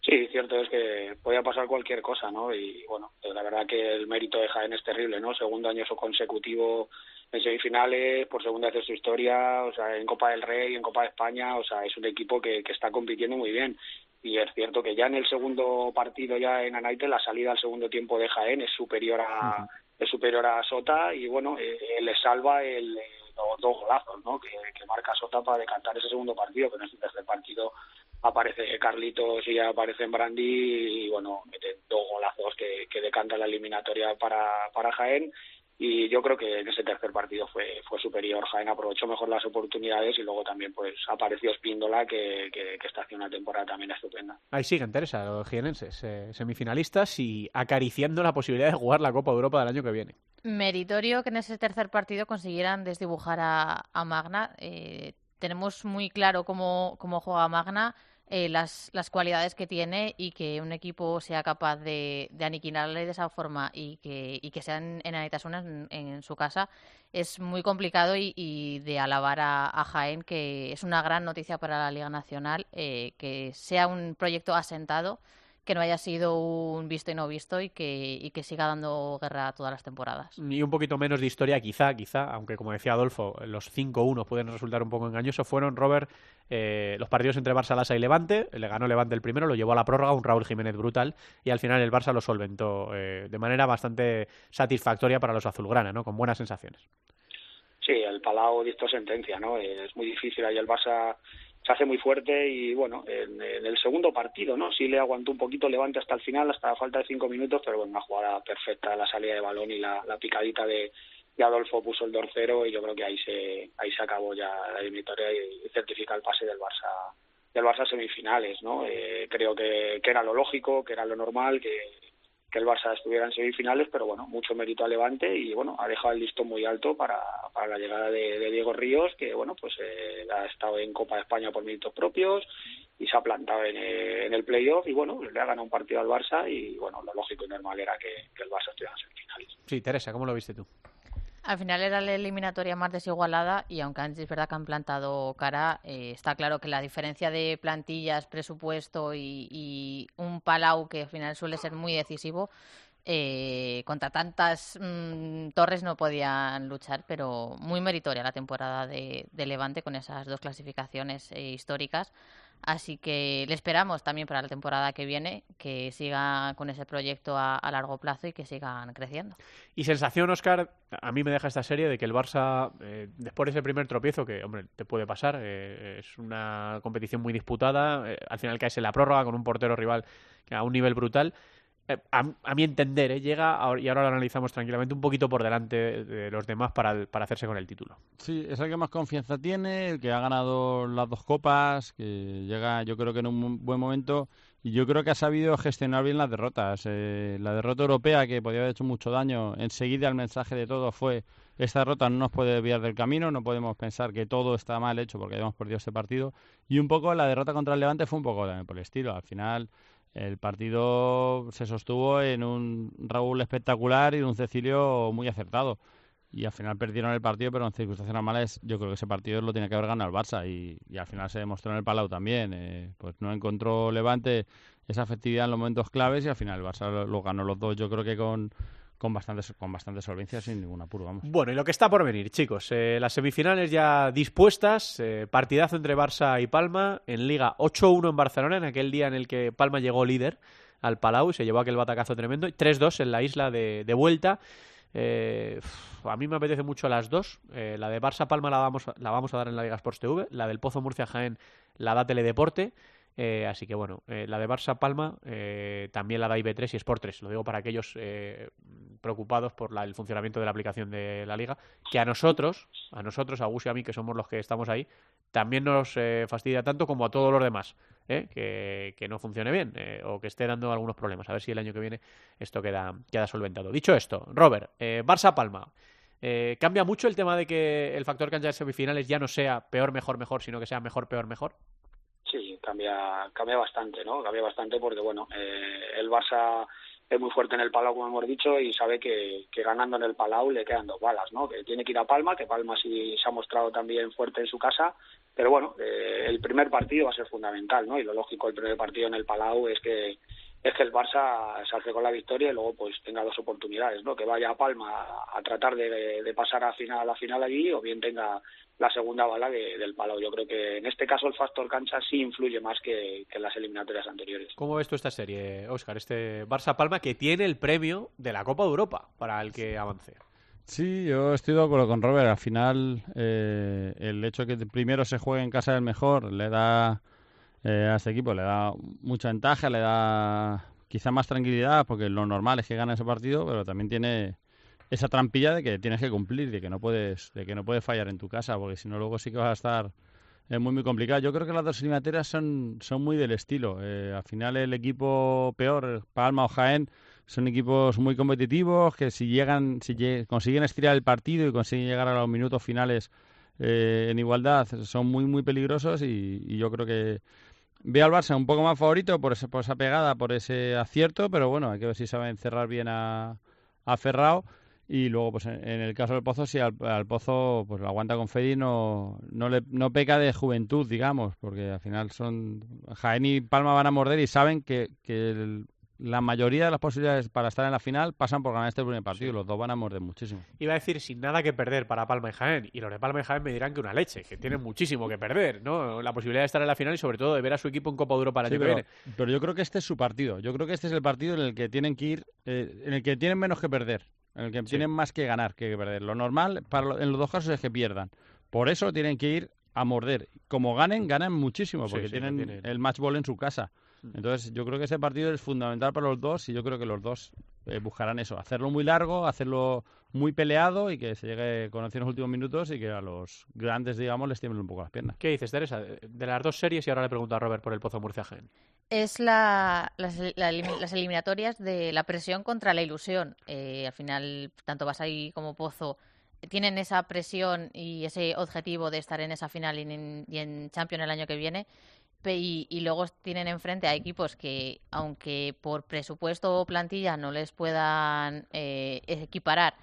Sí, cierto es que podía pasar cualquier cosa, ¿no? Y bueno, la verdad que el mérito de Jaén es terrible, ¿no? Segundo año consecutivo en semifinales, por segunda vez en su historia, o sea, en Copa del Rey, en Copa de España, o sea, es un equipo que, que está compitiendo muy bien y es cierto que ya en el segundo partido ya en Anaite la salida al segundo tiempo de Jaén es superior a es superior a Sota y bueno eh, le salva el, los dos golazos ¿no? que, marca Sota para decantar ese segundo partido pero en ese tercer partido aparece Carlitos y aparece Brandi y bueno mete dos golazos que, que decantan la eliminatoria para, para Jaén y yo creo que en ese tercer partido fue fue superior. Jaén aprovechó mejor las oportunidades y luego también pues apareció Espíndola que, que, está haciendo una temporada también estupenda. Ahí siguen, Teresa, los jienenses, eh, semifinalistas y acariciando la posibilidad de jugar la Copa de Europa del año que viene. Meritorio que en ese tercer partido consiguieran desdibujar a, a Magna. Eh, tenemos muy claro cómo, cómo juega Magna eh, las, las, cualidades que tiene y que un equipo sea capaz de, de aniquilarle de esa forma y que, y que sean en Anitasuna en, en, su casa es muy complicado y, de alabar a, Jaén, que es una gran noticia para la Liga Nacional, eh, que sea un proyecto asentado que no haya sido un visto y no visto y que, y que siga dando guerra todas las temporadas. Y un poquito menos de historia, quizá, quizá, aunque como decía Adolfo, los 5-1 pueden resultar un poco engañosos, fueron, Robert, eh, los partidos entre Barça, Lasa y Levante. Le ganó Levante el primero, lo llevó a la prórroga, un Raúl Jiménez brutal, y al final el Barça lo solventó eh, de manera bastante satisfactoria para los azulgrana, ¿no? Con buenas sensaciones. Sí, el Palau dictó sentencia, ¿no? Es muy difícil ahí el Barça se hace muy fuerte y bueno, en, el segundo partido, ¿no? Sí le aguantó un poquito Levante hasta el final, hasta la falta de cinco minutos, pero bueno, una jugada perfecta, la salida de balón y la, picadita de, Adolfo puso el dorcero y yo creo que ahí se ahí se acabó ya la eliminatoria y, certifica el pase del Barça del Barça semifinales, ¿no? Eh, creo que, que era lo lógico, que era lo normal, que que el Barça estuviera en semifinales, pero bueno, mucho mérito a Levante y bueno, ha dejado el listón muy alto para, para la llegada de, Diego Ríos, que bueno, pues eh, ha estado en Copa de España por méritos propios y se ha plantado en, eh, en el playoff y bueno, le ha ganado un partido al Barça y bueno, lo lógico y normal era que, que el Barça estuviera en semifinales. Sí, Teresa, ¿cómo lo viste tú? Al final era la eliminatoria más desigualada y aunque es verdad que han plantado cara, eh, está claro que la diferencia de plantillas, presupuesto y, un Palau que al final suele ser muy decisivo, eh, contra tantas mm, torres no podían luchar, pero muy meritoria la temporada de, Levante con esas dos clasificaciones eh, históricas. Así que le esperamos también para la temporada que viene que siga con ese proyecto a, largo plazo y que sigan creciendo. Y sensación, Oscar, a mí me deja esta serie de que el Barça, eh, después de ese primer tropiezo, que, hombre, te puede pasar, eh, es una competición muy disputada, eh, al final caes en la prórroga con un portero rival a un nivel brutal, eh, a, mi entender, eh, llega, y ahora lo analizamos tranquilamente, un poquito por delante de los demás para, para hacerse con el título. Sí, es el que más confianza tiene, el que ha ganado las dos copas, que llega yo creo que en un buen momento y yo creo que ha sabido gestionar bien las derrotas. Eh, la derrota europea, que podía haber hecho mucho daño, enseguida el mensaje de todo fue esta derrota no nos puede desviar del camino, no podemos pensar que todo está mal hecho porque hayamos perdido este partido. Y un poco la derrota contra el Levante fue un poco también por el estilo. Al final el partido se sostuvo en un Raúl espectacular y un Cecilio muy acertado. Y al final perdieron el partido, pero en circunstancias normales yo creo que ese partido lo tiene que haber ganado el Barça. Y, al final se demostró en el Palau también. Eh, pues no encontró Levante esa efectividad en los momentos claves y al final el Barça lo, ganó los dos. Yo creo que con, con bastante, con bastante solvencia sin ningún apuro, vamos. Bueno, y lo que está por venir, chicos. Eh, las semifinales ya dispuestas. Eh, partidazo entre Barça y Palma. En Liga 8-1 en Barcelona, en aquel día en el que Palma llegó líder al Palau y se llevó aquel batacazo tremendo. Y 3-2 en la isla de, vuelta. Eh, a mí me apetece mucho las dos. Eh, la de Barça Palma la vamos, la vamos a dar en la Liga Sports TV. La del Pozo Murcia Jaén la da Teledeporte. Eh, así que bueno, eh, la de Barça Palma eh, también la da IB3 y Sport 3. Lo digo para aquellos eh, preocupados por el funcionamiento de la aplicación de la liga, que a nosotros, a nosotros, a Gus y a mí, que somos los que estamos ahí, también nos eh, fastidia tanto como a todos los demás, que, que no funcione bien o que esté dando algunos problemas. A ver si el año que viene esto queda, queda solventado. Dicho esto, Robert, Barça Palma. ¿Cambia mucho el tema de que el factor cancha de semifinales ya no sea peor, mejor, mejor, sino que sea mejor, peor, mejor? Sí, cambia, cambia bastante, ¿no? Cambia bastante porque, bueno, eh, el Barça es muy fuerte en el Palau, como hemos dicho, y sabe que, que ganando en el Palau le quedan dos balas, ¿no? Que tiene que ir a Palma, que Palma sí se ha mostrado también fuerte en su casa, pero bueno, eh, el primer partido va a ser fundamental, ¿no? Y lo lógico, el primer partido en el Palau es que es que el Barça se hace con la victoria y luego pues tenga dos oportunidades, ¿no? Que vaya a Palma a, tratar de, de pasar a final a final allí o bien tenga la segunda bala de- del Palau. Yo creo que en este caso el factor cancha sí influye más que, que en las eliminatorias anteriores. ¿Cómo ves tú esta serie, Óscar? Este Barça Palma que tiene el premio de la Copa de Europa para el que avance. Sí, yo estoy de acuerdo con Robert. Al final, eh, el hecho de que primero se juegue en casa del mejor le da eh, a este equipo, le da mucha ventaja, le da quizá más tranquilidad, porque lo normal es que gane ese partido, pero también tiene esa trampilla de que tienes que cumplir, de que no puedes, de que no puedes fallar en tu casa, porque si no luego sí que vas a estar eh, muy muy complicado. Yo creo que las dos eliminatorias son, son muy del estilo. Eh, al final el equipo peor, Palma o Jaén, son equipos muy competitivos que si llegan, si lle- consiguen estirar el partido y consiguen llegar a los minutos finales eh, en igualdad, son muy muy peligrosos y, y yo creo que veo al Barça un poco más favorito por, ese, por esa pegada, por ese acierto, pero bueno, hay que ver si saben cerrar bien a, a Ferrao. Y luego, pues en, el caso del Pozo, si al, al Pozo pues lo aguanta con Fedi, no, no, le, no peca de juventud, digamos, porque al final son. Jaén y Palma van a morder y saben que, que el- la mayoría de las posibilidades para estar en la final pasan por ganar este primer partido. Los dos van a morder muchísimo. Iba a decir sin nada que perder para Palma y Jaén. Y los de Palma y Jaén me dirán que una leche, que tienen muchísimo que perder, ¿no? La posibilidad de estar en la final y sobre todo de ver a su equipo en Copa Europa el Sí, pero, pero yo creo que este es su partido. Yo creo que este es el partido en el que tienen que ir, eh, en el que tienen menos que perder, en el que tienen más que ganar que perder. Lo normal para lo- en los dos casos es que pierdan. Por eso tienen que ir a morder. Como ganen, ganan muchísimo, porque tienen, tienen- el match ball en su casa. Entonces, yo creo que ese partido es fundamental para los dos y yo creo que los dos eh, buscarán eso, hacerlo muy largo, hacerlo muy peleado y que se llegue con en los últimos minutos y que a los grandes, digamos, les tiemblen un poco las piernas. ¿Qué dices, Teresa? De las dos series y ahora le pregunto a Robert por el Pozo Murcia Jaén. Es la, las, la las eliminatorias de la presión contra la ilusión. Eh, al final, tanto Basay como Pozo tienen esa presión y ese objetivo de estar en esa final y en, y en Champions el año que viene. Y, luego tienen enfrente a equipos que, aunque por presupuesto o plantilla no les puedan eh, equiparar,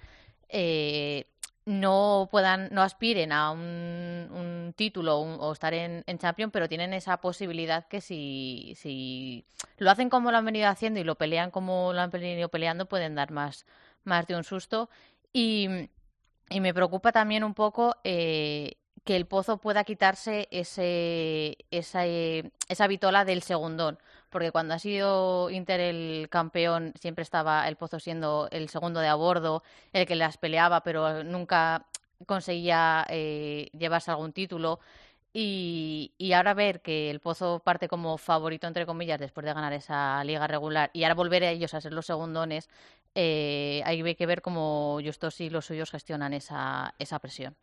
eh, no puedan, no aspiren a un, título o estar en, en Champions, pero tienen esa posibilidad que si, si lo hacen como lo han venido haciendo y lo pelean como lo han venido peleando, pueden dar más, más de un susto. Y, y me preocupa también un poco eh, que el Pozo pueda quitarse ese, esa, eh, esa vitola del segundón. Porque cuando ha sido Inter el campeón, siempre estaba el Pozo siendo el segundo de a bordo, el que las peleaba, pero nunca conseguía eh, llevarse algún título. Y, ahora ver que el Pozo parte como favorito, entre comillas, después de ganar esa liga regular, y ahora volver a ellos a ser los segundones, eh, hay que ver cómo Justos y los suyos gestionan esa, esa presión.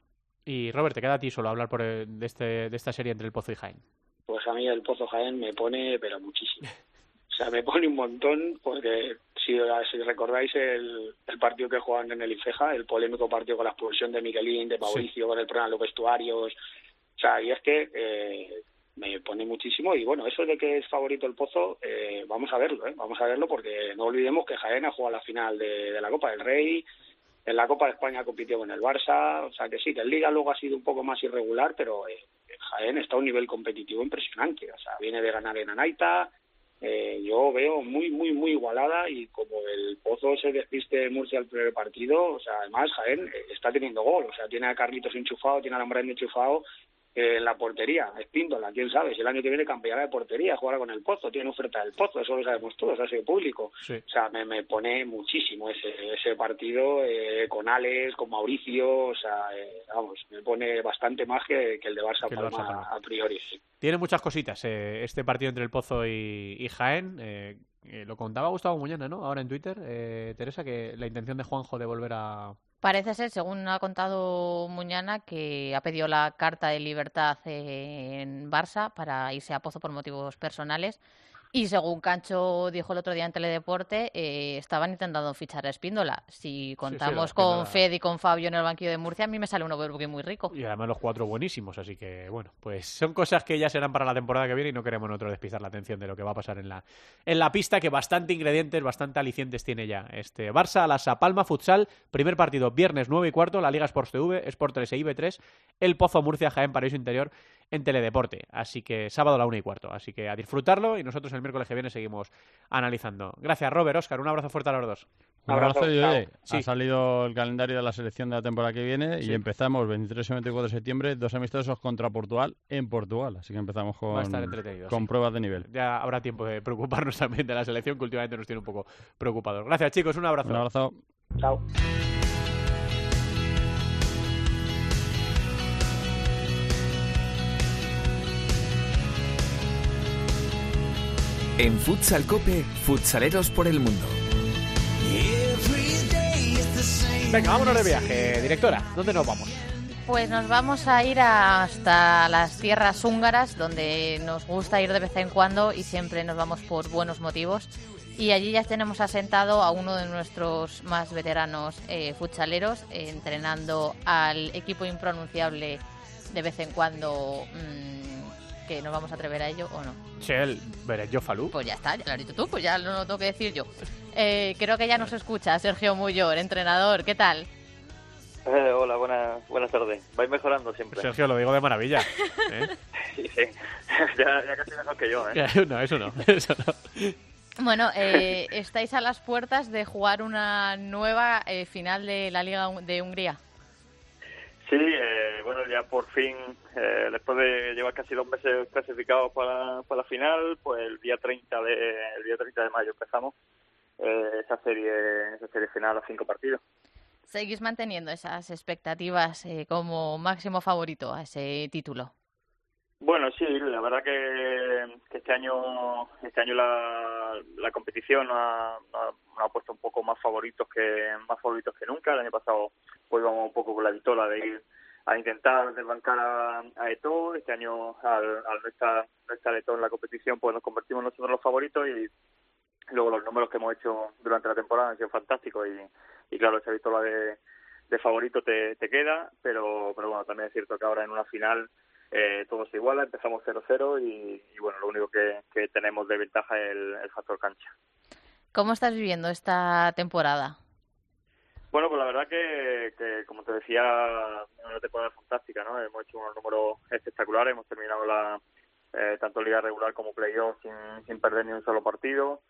Y Robert, te queda a ti solo hablar por, eh, de, este, de esta serie entre el Pozo y Jaén. Pues a mí el Pozo Jaén me pone, pero muchísimo. O sea, me pone un montón porque si, si recordáis el, el partido que juegan en el Ifeja, el polémico partido con la expulsión de Miguelín, de Mauricio, con el problema de los vestuarios, o sea, y es que eh, me pone muchísimo y bueno, eso de que es favorito el Pozo, eh, vamos a verlo, ¿eh? vamos a verlo porque no olvidemos que Jaén ha jugado la final de, de la Copa del Rey, en la Copa de España compitió con el Barça, o sea que sí, que en Liga luego ha sido un poco más irregular, pero eh, Jaén está a un nivel competitivo impresionante, o sea, viene de ganar en Anaita, eh, yo veo muy, muy, muy igualada y como el Pozo se despiste de Murcia al primer partido, o sea, además Jaén eh, está teniendo gol, o sea, tiene a Carlitos enchufado, tiene a Lambrán enchufado en la portería, Espíndola, quién sabe, si el año que viene cambiará de portería, jugará con el Pozo, tiene oferta del Pozo, eso lo sabemos todos, ha sido público. O sea, me, me pone muchísimo ese, ese partido eh, con Alex, con Mauricio, o sea, eh, vamos, me pone bastante más que, el de Barça, Palma, a priori. Tiene muchas cositas eh, este partido entre el Pozo y, Jaén. lo contaba Gustavo Muñana, ¿no? Ahora en Twitter, Teresa, que la intención de Juanjo de volver a, Parece ser, según ha contado Muñana, que ha pedido la carta de libertad en Barça para irse a Pozo por motivos personales y según Cancho dijo el otro día en Teledeporte, eh, estaban intentando fichar a Espíndola. Si contamos con Fed y con Fabio en el banquillo de Murcia, a mí me sale un overbooking muy rico. Y además los cuatro buenísimos, así que bueno, pues son cosas que ya serán para la temporada que viene y no queremos nosotros despistar la atención de lo que va a pasar en la, en la pista, que bastante ingredientes, bastante alicientes tiene ya. Este Barça, la Palma, Futsal, primer partido viernes 9 y cuarto, la Liga Sports TV, Sport 3 e IB3, el Pozo Murcia, Jaén, Paraíso Interior en Teledeporte. Así que sábado a la una y cuarto. Así que a disfrutarlo y nosotros el miércoles que viene seguimos analizando. Gracias, Robert, Oscar. Un abrazo fuerte a los dos. Un abrazo, y ha salido el calendario de la selección de la temporada que viene y empezamos 23 y 24 de septiembre, dos amistosos contra Portugal en Portugal. Así que empezamos con, con pruebas de nivel. Ya habrá tiempo de preocuparnos (laughs) también de la selección que últimamente nos tiene un poco preocupados. Gracias, chicos. Un abrazo. Un abrazo. Chao. En Futsal Cope, futsaleros por el mundo. Venga, vámonos de viaje. Directora, ¿dónde nos vamos? Pues nos vamos a ir hasta las tierras húngaras, donde nos gusta ir de vez en cuando y siempre nos vamos por buenos motivos. Y allí ya tenemos asentado a uno de nuestros más veteranos eh, futsaleros, entrenando al equipo impronunciable de vez en cuando. Mm, que nos vamos a atrever a ello o no. Chel, yo Falú. Pues ya está, ya lo has dicho tú, pues ya lo tengo que decir yo. Eh, creo que ya nos escucha Sergio Muyor, entrenador, ¿qué tal? Eh, hola, buenas buenas tardes. Vais mejorando siempre. Sergio, lo digo de maravilla. ¿eh? (laughs) sí, sí. (laughs) Ya, ya, casi mejor que yo, ¿eh? (laughs) No, eso no. Eso no. Bueno, eh, estáis a las puertas de jugar una nueva final de la Liga de Hungría. Sí, eh, bueno, ya por fin, eh, después de llevar casi dos meses clasificados para, para la final, pues el día 30 de, el día 30 de mayo empezamos eh, esa serie esa serie final a cinco partidos. ¿Seguís manteniendo esas expectativas como máximo favorito a ese título? Bueno, sí, la verdad que, este año este año la, competición ha, ha, puesto un poco más favoritos que más favoritos que nunca. El año pasado pues íbamos un poco con la vitola de ir a intentar desbancar a, a Eto. Este año al, al no estar no estar Eto en la competición pues nos convertimos nosotros en los favoritos y luego los números que hemos hecho durante la temporada han sido fantásticos y, y claro esa vitola de, de favorito te, te queda, pero pero bueno también es cierto que ahora en una final eh, todo se iguala, empezamos 0-0 y, bueno, lo único que, tenemos de ventaja es el, factor cancha. ¿Cómo estás viviendo esta temporada? Bueno, pues la verdad que, como te decía, una temporada fantástica, ¿no? Hemos hecho unos números espectaculares, hemos terminado la eh, tanto liga regular como playoff sin, sin perder ni un solo partido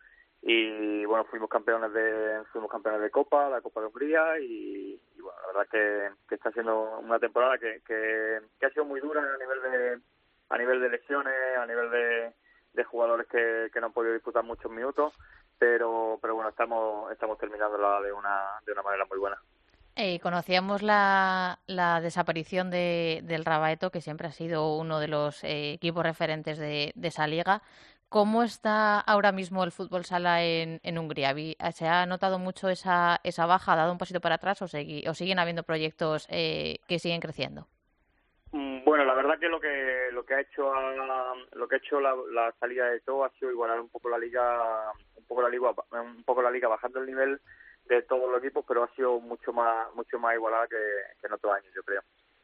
y bueno fuimos campeones de fuimos campeones de Copa la Copa de Hungría y, bueno la verdad que, que, está siendo una temporada que, que, ha sido muy dura a nivel de a nivel de lesiones a nivel de, de jugadores que, que no han podido disputar muchos minutos pero pero bueno estamos estamos terminándola de una de una manera muy buena eh, conocíamos la, la desaparición de, del Rabaeto, que siempre ha sido uno de los eh, equipos referentes de, de, esa liga. ¿Cómo está ahora mismo el fútbol sala en, Hungría? ¿Se ha notado mucho esa, esa baja? ¿Ha dado un pasito para atrás o, siguen habiendo proyectos eh, que siguen creciendo? Mm, bueno, la verdad que lo que lo que ha hecho lo que ha hecho la, salida de todo ha sido igualar un poco la liga, un poco la liga, un poco la liga bajando el nivel de todos los equipos, pero ha sido mucho más mucho más igualada que, que en otros años, yo creo.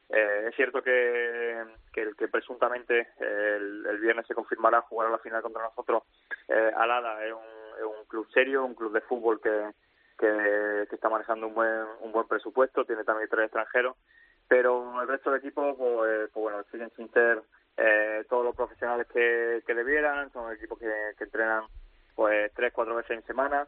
Eh, es cierto que, que, que presuntamente el, el, viernes se confirmará jugar a la final contra nosotros. Eh, Alada es un, club serio, un club de fútbol que, que, está manejando un buen, un buen presupuesto, tiene también tres extranjeros, pero el resto de equipos, pues, pues bueno, siguen sin ser eh, todos los profesionales que, que debieran, son equipos que, que entrenan pues tres, cuatro veces en semana,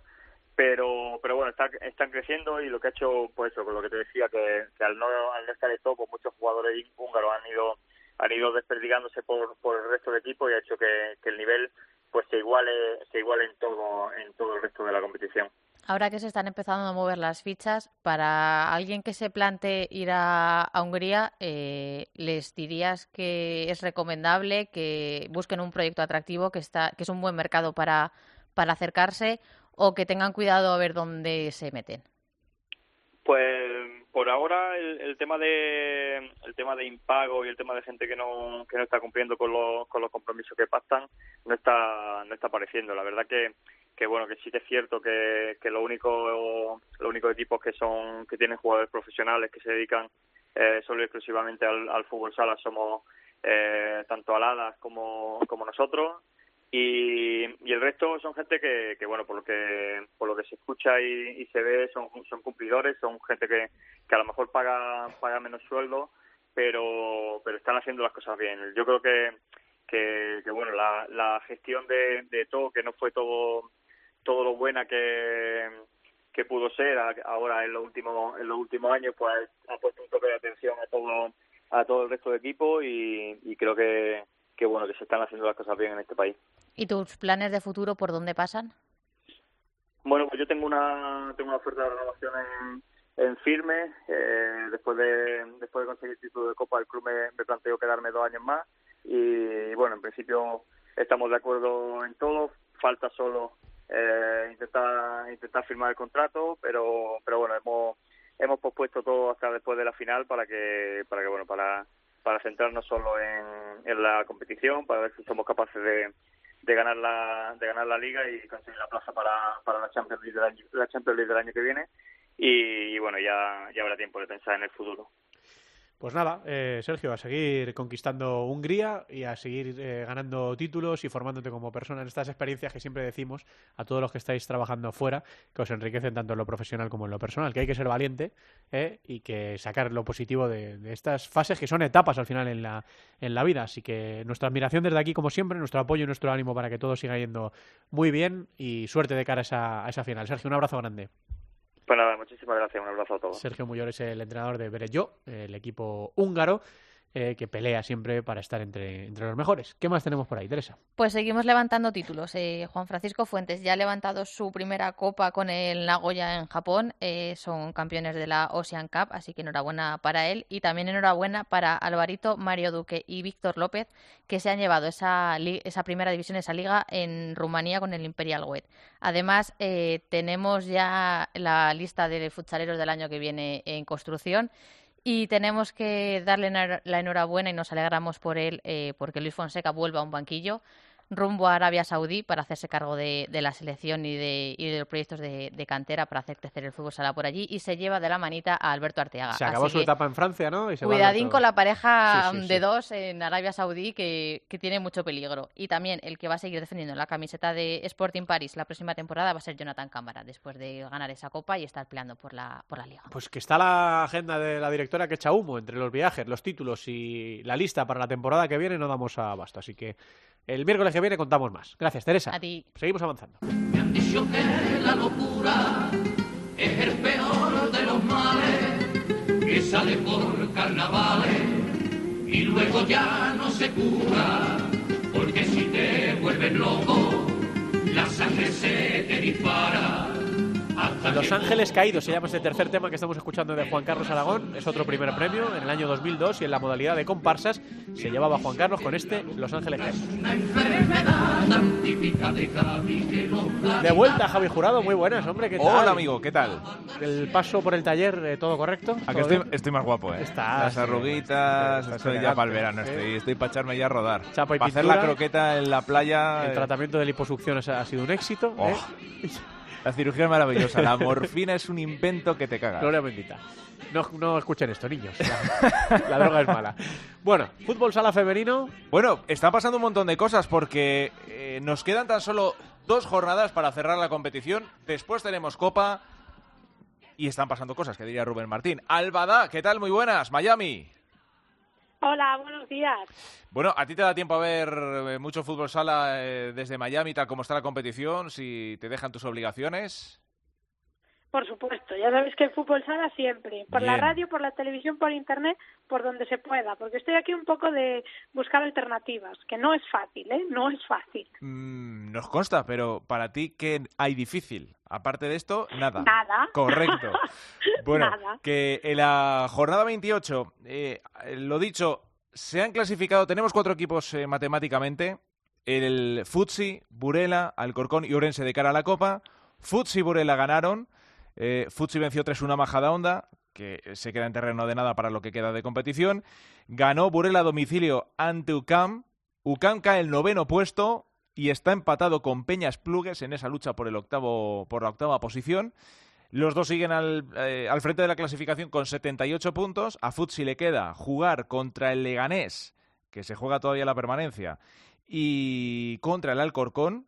pero pero bueno, está, están creciendo y lo que ha hecho, pues eso, con lo que te decía, que, que al, no, al no estar esto, pues muchos jugadores húngaros han ido han ido desperdigándose por, por el resto del equipo y ha hecho que, que el nivel pues se iguale se iguale en todo en todo el resto de la competición. Ahora que se están empezando a mover las fichas, para alguien que se plantee ir a, a Hungría, eh, ¿les dirías que es recomendable que busquen un proyecto atractivo, que, está, que es un buen mercado para, para acercarse, o que tengan cuidado a ver dónde se meten? Pues por ahora el, el tema de el tema de impago y el tema de gente que no que no está cumpliendo con los con los compromisos que pactan no está no está apareciendo la verdad que que bueno que sí que es cierto que que lo único los únicos equipos que son que tienen jugadores profesionales que se dedican eh, solo y exclusivamente al, al fútbol sala somos eh, tanto Aladas como como nosotros y, y el resto son gente que, que bueno por lo que por lo que se escucha y, se ve son cumplidores son gente que, que a lo mejor paga paga menos sueldo pero pero están haciendo las cosas bien. Yo creo que que, bueno la, la gestión de, de todo que no fue todo todo lo buena que que pudo ser ahora en los últimos en los últimos años pues ha puesto un toque de atención a todo a todo el resto del equipo y, y creo que que bueno que se están haciendo las cosas bien en este país ¿Y tus planes de futuro por dónde pasan? Bueno, pues yo tengo una tengo una oferta de renovación en, firme. Eh, después de después de conseguir el título de Copa, el club me, me planteo quedarme dos años más. Y bueno, en principio estamos de acuerdo en todo. Falta solo eh, intentar intentar firmar el contrato, pero pero bueno hemos hemos pospuesto todo hasta después de la final para que para que bueno para para centrarnos solo en, en la competición, para ver si somos capaces de de ganar la de ganar la liga y conseguir la plaza para, para la Champions League del año, la Champions League del año que viene. Y, y bueno ya ya habrá tiempo de pensar en el futuro Pues nada, eh, Sergio, a seguir conquistando Hungría y a seguir eh, ganando títulos y formándote como persona en estas experiencias que siempre decimos a todos los que estáis trabajando fuera, que os enriquecen tanto en lo profesional como en lo personal, que hay que ser valiente eh, y que sacar lo positivo de, de, estas fases que son etapas al final en la, en la vida. Así que nuestra admiración desde aquí, como siempre, nuestro apoyo y nuestro ánimo para que todo siga yendo muy bien y suerte de cara a esa, a esa final. Sergio, un abrazo grande. Pues nada, muchísimas gracias, un abrazo a todos. Sergio Muyor es el entrenador de Berelló, el equipo húngaro, eh, que pelea siempre para estar entre, entre los mejores. ¿Qué más tenemos por ahí, Teresa? Pues seguimos levantando títulos. Eh, Juan Francisco Fuentes ya ha levantado su primera copa con el Nagoya en Japón. Eh, son campeones de la Ocean Cup, así que enhorabuena para él. Y también enhorabuena para Alvarito, Mario Duque y Víctor López, que se han llevado esa, esa primera división, esa liga en Rumanía con el Imperial Wet. Además, eh, tenemos ya la lista de futsaleros del año que viene en construcción. Y tenemos que darle la enhorabuena y nos alegramos por él, eh, porque Luis Fonseca vuelve a un banquillo rumbo a Arabia Saudí para hacerse cargo de, de la selección y de, y de los proyectos de, de, cantera para hacer crecer el fútbol sala por allí y se lleva de la manita a Alberto Arteaga. Se acabó Así su etapa en Francia, ¿no? Y se cuidadín con la pareja Sí, sí, de sí. dos en Arabia Saudí que, que tiene mucho peligro. Y también el que va a seguir defendiendo la camiseta de Sporting Paris la próxima temporada va a ser Jonathan Cámara, después de ganar esa copa y estar peleando por la, por la liga. Pues que está la agenda de la directora que echa humo entre los viajes, los títulos y la lista para la temporada que viene no damos abasto. Así que el miércoles que viene contamos más. Gracias, Teresa. A ti. Seguimos avanzando. Me han dicho que la locura es el peor de los males, que sale por carnavales y luego ya no se cura, porque si te vuelves loco, la sangre se te dispara. Los Ángeles Caídos se llama este tercer tema que estamos escuchando de Juan Carlos Aragón. Es otro primer premio en el año 2002 y en la modalidad de comparsas se llevaba Juan Carlos con este Los Ángeles Caídos. de vuelta, Javi Jurado, muy buenas, hombre. ¿qué tal? Hola, amigo, ¿qué tal? El paso por el taller, eh, ¿todo correcto? ¿A que ¿Todo estoy, estoy más guapo, ¿eh? Estás, Las arruguitas, estás estoy ya para el verano, estoy, estoy para echarme ya a rodar. Chapa y para hacer pintura. la croqueta en la playa. El eh, tratamiento de liposucción ha ha sido un éxito. Oh, ¿eh? La cirugía es maravillosa, la morfina es un invento que te cagas. Gloria bendita. No, no escuchen esto, niños. La, la droga es mala. Bueno, fútbol sala femenino. Bueno, están pasando un montón de cosas porque eh, nos quedan tan solo dos jornadas para cerrar la competición. Después tenemos Copa y están pasando cosas, que diría Rubén Martín. Albada, ¿qué tal? Muy buenas, Miami. Hola, buenos días. Bueno, ¿a ti te da tiempo a ver eh, mucho fútbol sala eh, desde Miami, tal como está la competición? Si te dejan tus obligaciones. Por supuesto, ya sabéis que el fútbol sala siempre, por la radio, por la televisión, por internet, por donde se pueda, porque estoy aquí un poco de buscar alternativas, que no es fácil, ¿eh? No es fácil. Mm, nos consta, pero para ti, ¿qué hay difícil? Aparte de esto, nada. Nada. Correcto. (laughs) Bueno, Nada. que en la jornada 28, eh, lo dicho, se han clasificado, tenemos cuatro equipos eh, matemáticamente, el Futsi, Burela, Alcorcón y Orense de cara a la Copa. Futsi y Burela ganaron, eh, Futsi venció 3-1 a Majadahonda, que se queda en terreno de nada para lo que queda de competición. Ganó Burela a domicilio ante UCAM. UCAM cae el noveno puesto y está empatado con Peñas Plugues en esa lucha por el octavo por la octava posición. Los dos siguen al, eh, al frente de la clasificación con 78 puntos. A Futsi le queda jugar contra el Leganés, que se juega todavía la permanencia, y contra el Alcorcón.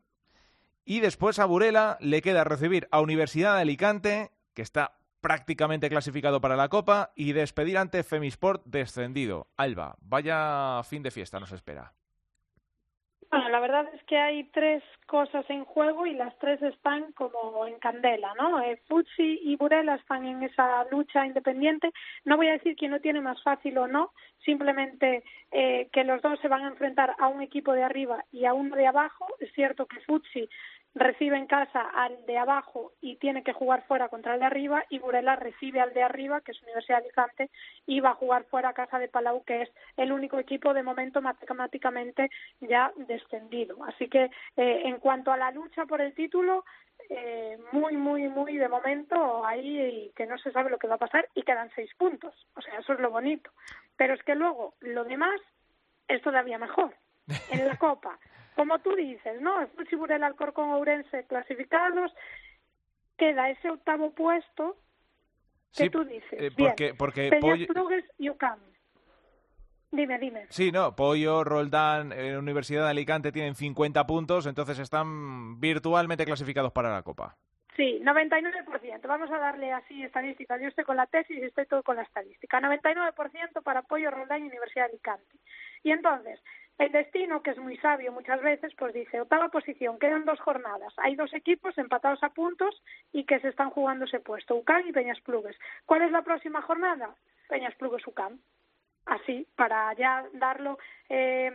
Y después a Burela le queda recibir a Universidad de Alicante, que está prácticamente clasificado para la Copa, y despedir ante Femisport descendido. Alba, vaya fin de fiesta nos espera. Bueno, la verdad es que hay tres cosas en juego y las tres están como en candela, ¿no? Eh, Futsi y Burela están en esa lucha independiente. No voy a decir quién lo tiene más fácil o no, simplemente eh, que los dos se van a enfrentar a un equipo de arriba y a uno de abajo. Es cierto que Futsi recibe en casa al de abajo y tiene que jugar fuera contra el de arriba y Burela recibe al de arriba, que es Universidad de Alicante, y va a jugar fuera a casa de Palau, que es el único equipo de momento matemáticamente ya descendido. Así que eh, en cuanto a la lucha por el título, eh, muy, muy, muy de momento ahí que no se sabe lo que va a pasar y quedan seis puntos. O sea, eso es lo bonito. Pero es que luego lo demás es todavía mejor. En la (laughs) Copa, como tú dices, ¿no? El Futsi Burela, Alcorcón, Ourense clasificados, queda ese octavo puesto que Sí, tú dices. eh, Bien. porque- porque Peñas Pollo- Plugues y UCAM. Dime, dime. Sí, no, Pollo, Roldán, eh, Universidad de Alicante tienen 50 puntos, entonces están virtualmente clasificados para la Copa. Sí, 99%. Vamos a darle así estadísticas. Yo estoy con la tesis y estoy todo con la estadística. 99% para Pollo Roldán y Universidad de Alicante. Y entonces, el destino, que es muy sabio muchas veces, pues dice, octava posición, quedan dos jornadas. Hay dos equipos empatados a puntos y que se están jugando ese puesto, UCAM y Peñas Plugues. ¿Cuál es la próxima jornada? Peñas Plugues UCAM. Así, para ya darlo... Eh,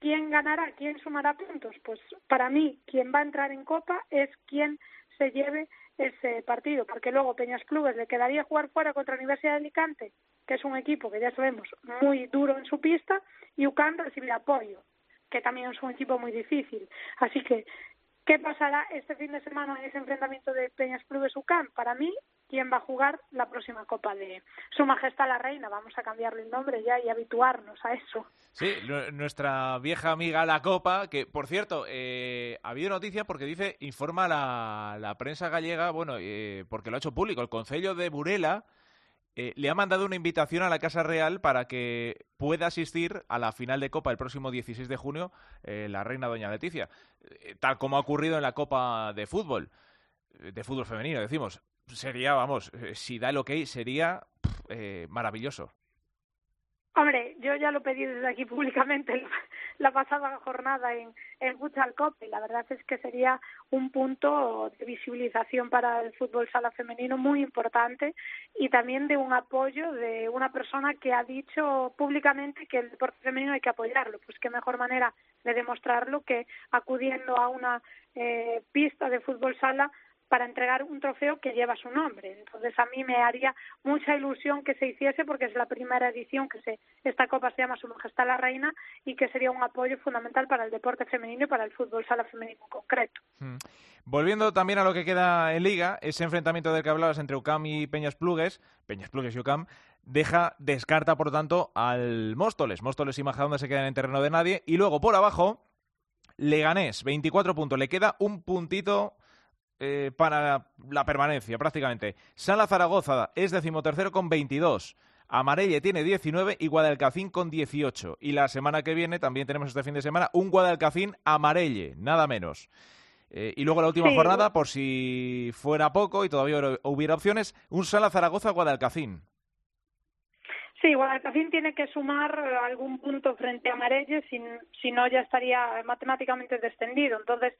¿Quién ganará? ¿Quién sumará puntos? Pues para mí, quien va a entrar en Copa es quien se lleve ese partido, porque luego Peñas Clubes le quedaría jugar fuera contra Universidad de Alicante, que es un equipo que ya sabemos muy duro en su pista, y UCAM recibirá apoyo, que también es un equipo muy difícil. Así que, ¿qué pasará este fin de semana en ese enfrentamiento de Peñas Clubes UCAM? Para mí, ¿quién va a jugar la próxima Copa de Su Majestad la Reina? Vamos a cambiarle el nombre ya y habituarnos a eso. Sí, nu- nuestra vieja amiga La Copa, que por cierto, eh, ha habido noticia porque dice, informa la, la prensa gallega, bueno, eh, porque lo ha hecho público, el Concello de Burela eh, le ha mandado una invitación a la Casa Real para que pueda asistir a la final de Copa el próximo 16 de junio eh, la reina Doña Leticia, eh, tal como ha ocurrido en la Copa de fútbol, de fútbol femenino, decimos. Sería, vamos, si da el ok, sería maravilloso. Hombre, yo ya lo pedí desde aquí (laughs) públicamente la, pasada jornada en, en Cup y la verdad es que sería un punto de visibilización para el fútbol sala femenino muy importante y también de un apoyo de una persona que ha dicho públicamente que el deporte femenino hay que apoyarlo. Pues qué mejor manera de demostrarlo que acudiendo a una eh, pista de fútbol sala para entregar un trofeo que lleva su nombre. Entonces a mí me haría mucha ilusión que se hiciese porque es la primera edición que se esta copa se llama Su Majestad la Reina y que sería un apoyo fundamental para el deporte femenino y para el fútbol sala femenino en concreto. Mm. Volviendo también a lo que queda en Liga, ese enfrentamiento del que hablabas entre UCAM y Peñas Plugues, Peñas Plugues y UCAM, deja, descarta por tanto al Móstoles. Móstoles y Majadahonda se quedan en terreno de nadie. Y luego por abajo, Leganés, 24 puntos. Le queda un puntito eh, para la permanencia prácticamente. Sala Zaragoza es decimotercero con 22. Amarelle tiene 19 y Guadalcacín con 18. Y la semana que viene, también tenemos este fin de semana, un Guadalcacín Amarelle, nada menos. Eh, y luego la última Sí. jornada, por si fuera poco y todavía hubiera- opciones, un Sala Zaragoza Guadalcacín. Sí, Guadalcacín tiene que sumar algún punto frente a Marelles, si, si no ya estaría matemáticamente descendido. Entonces,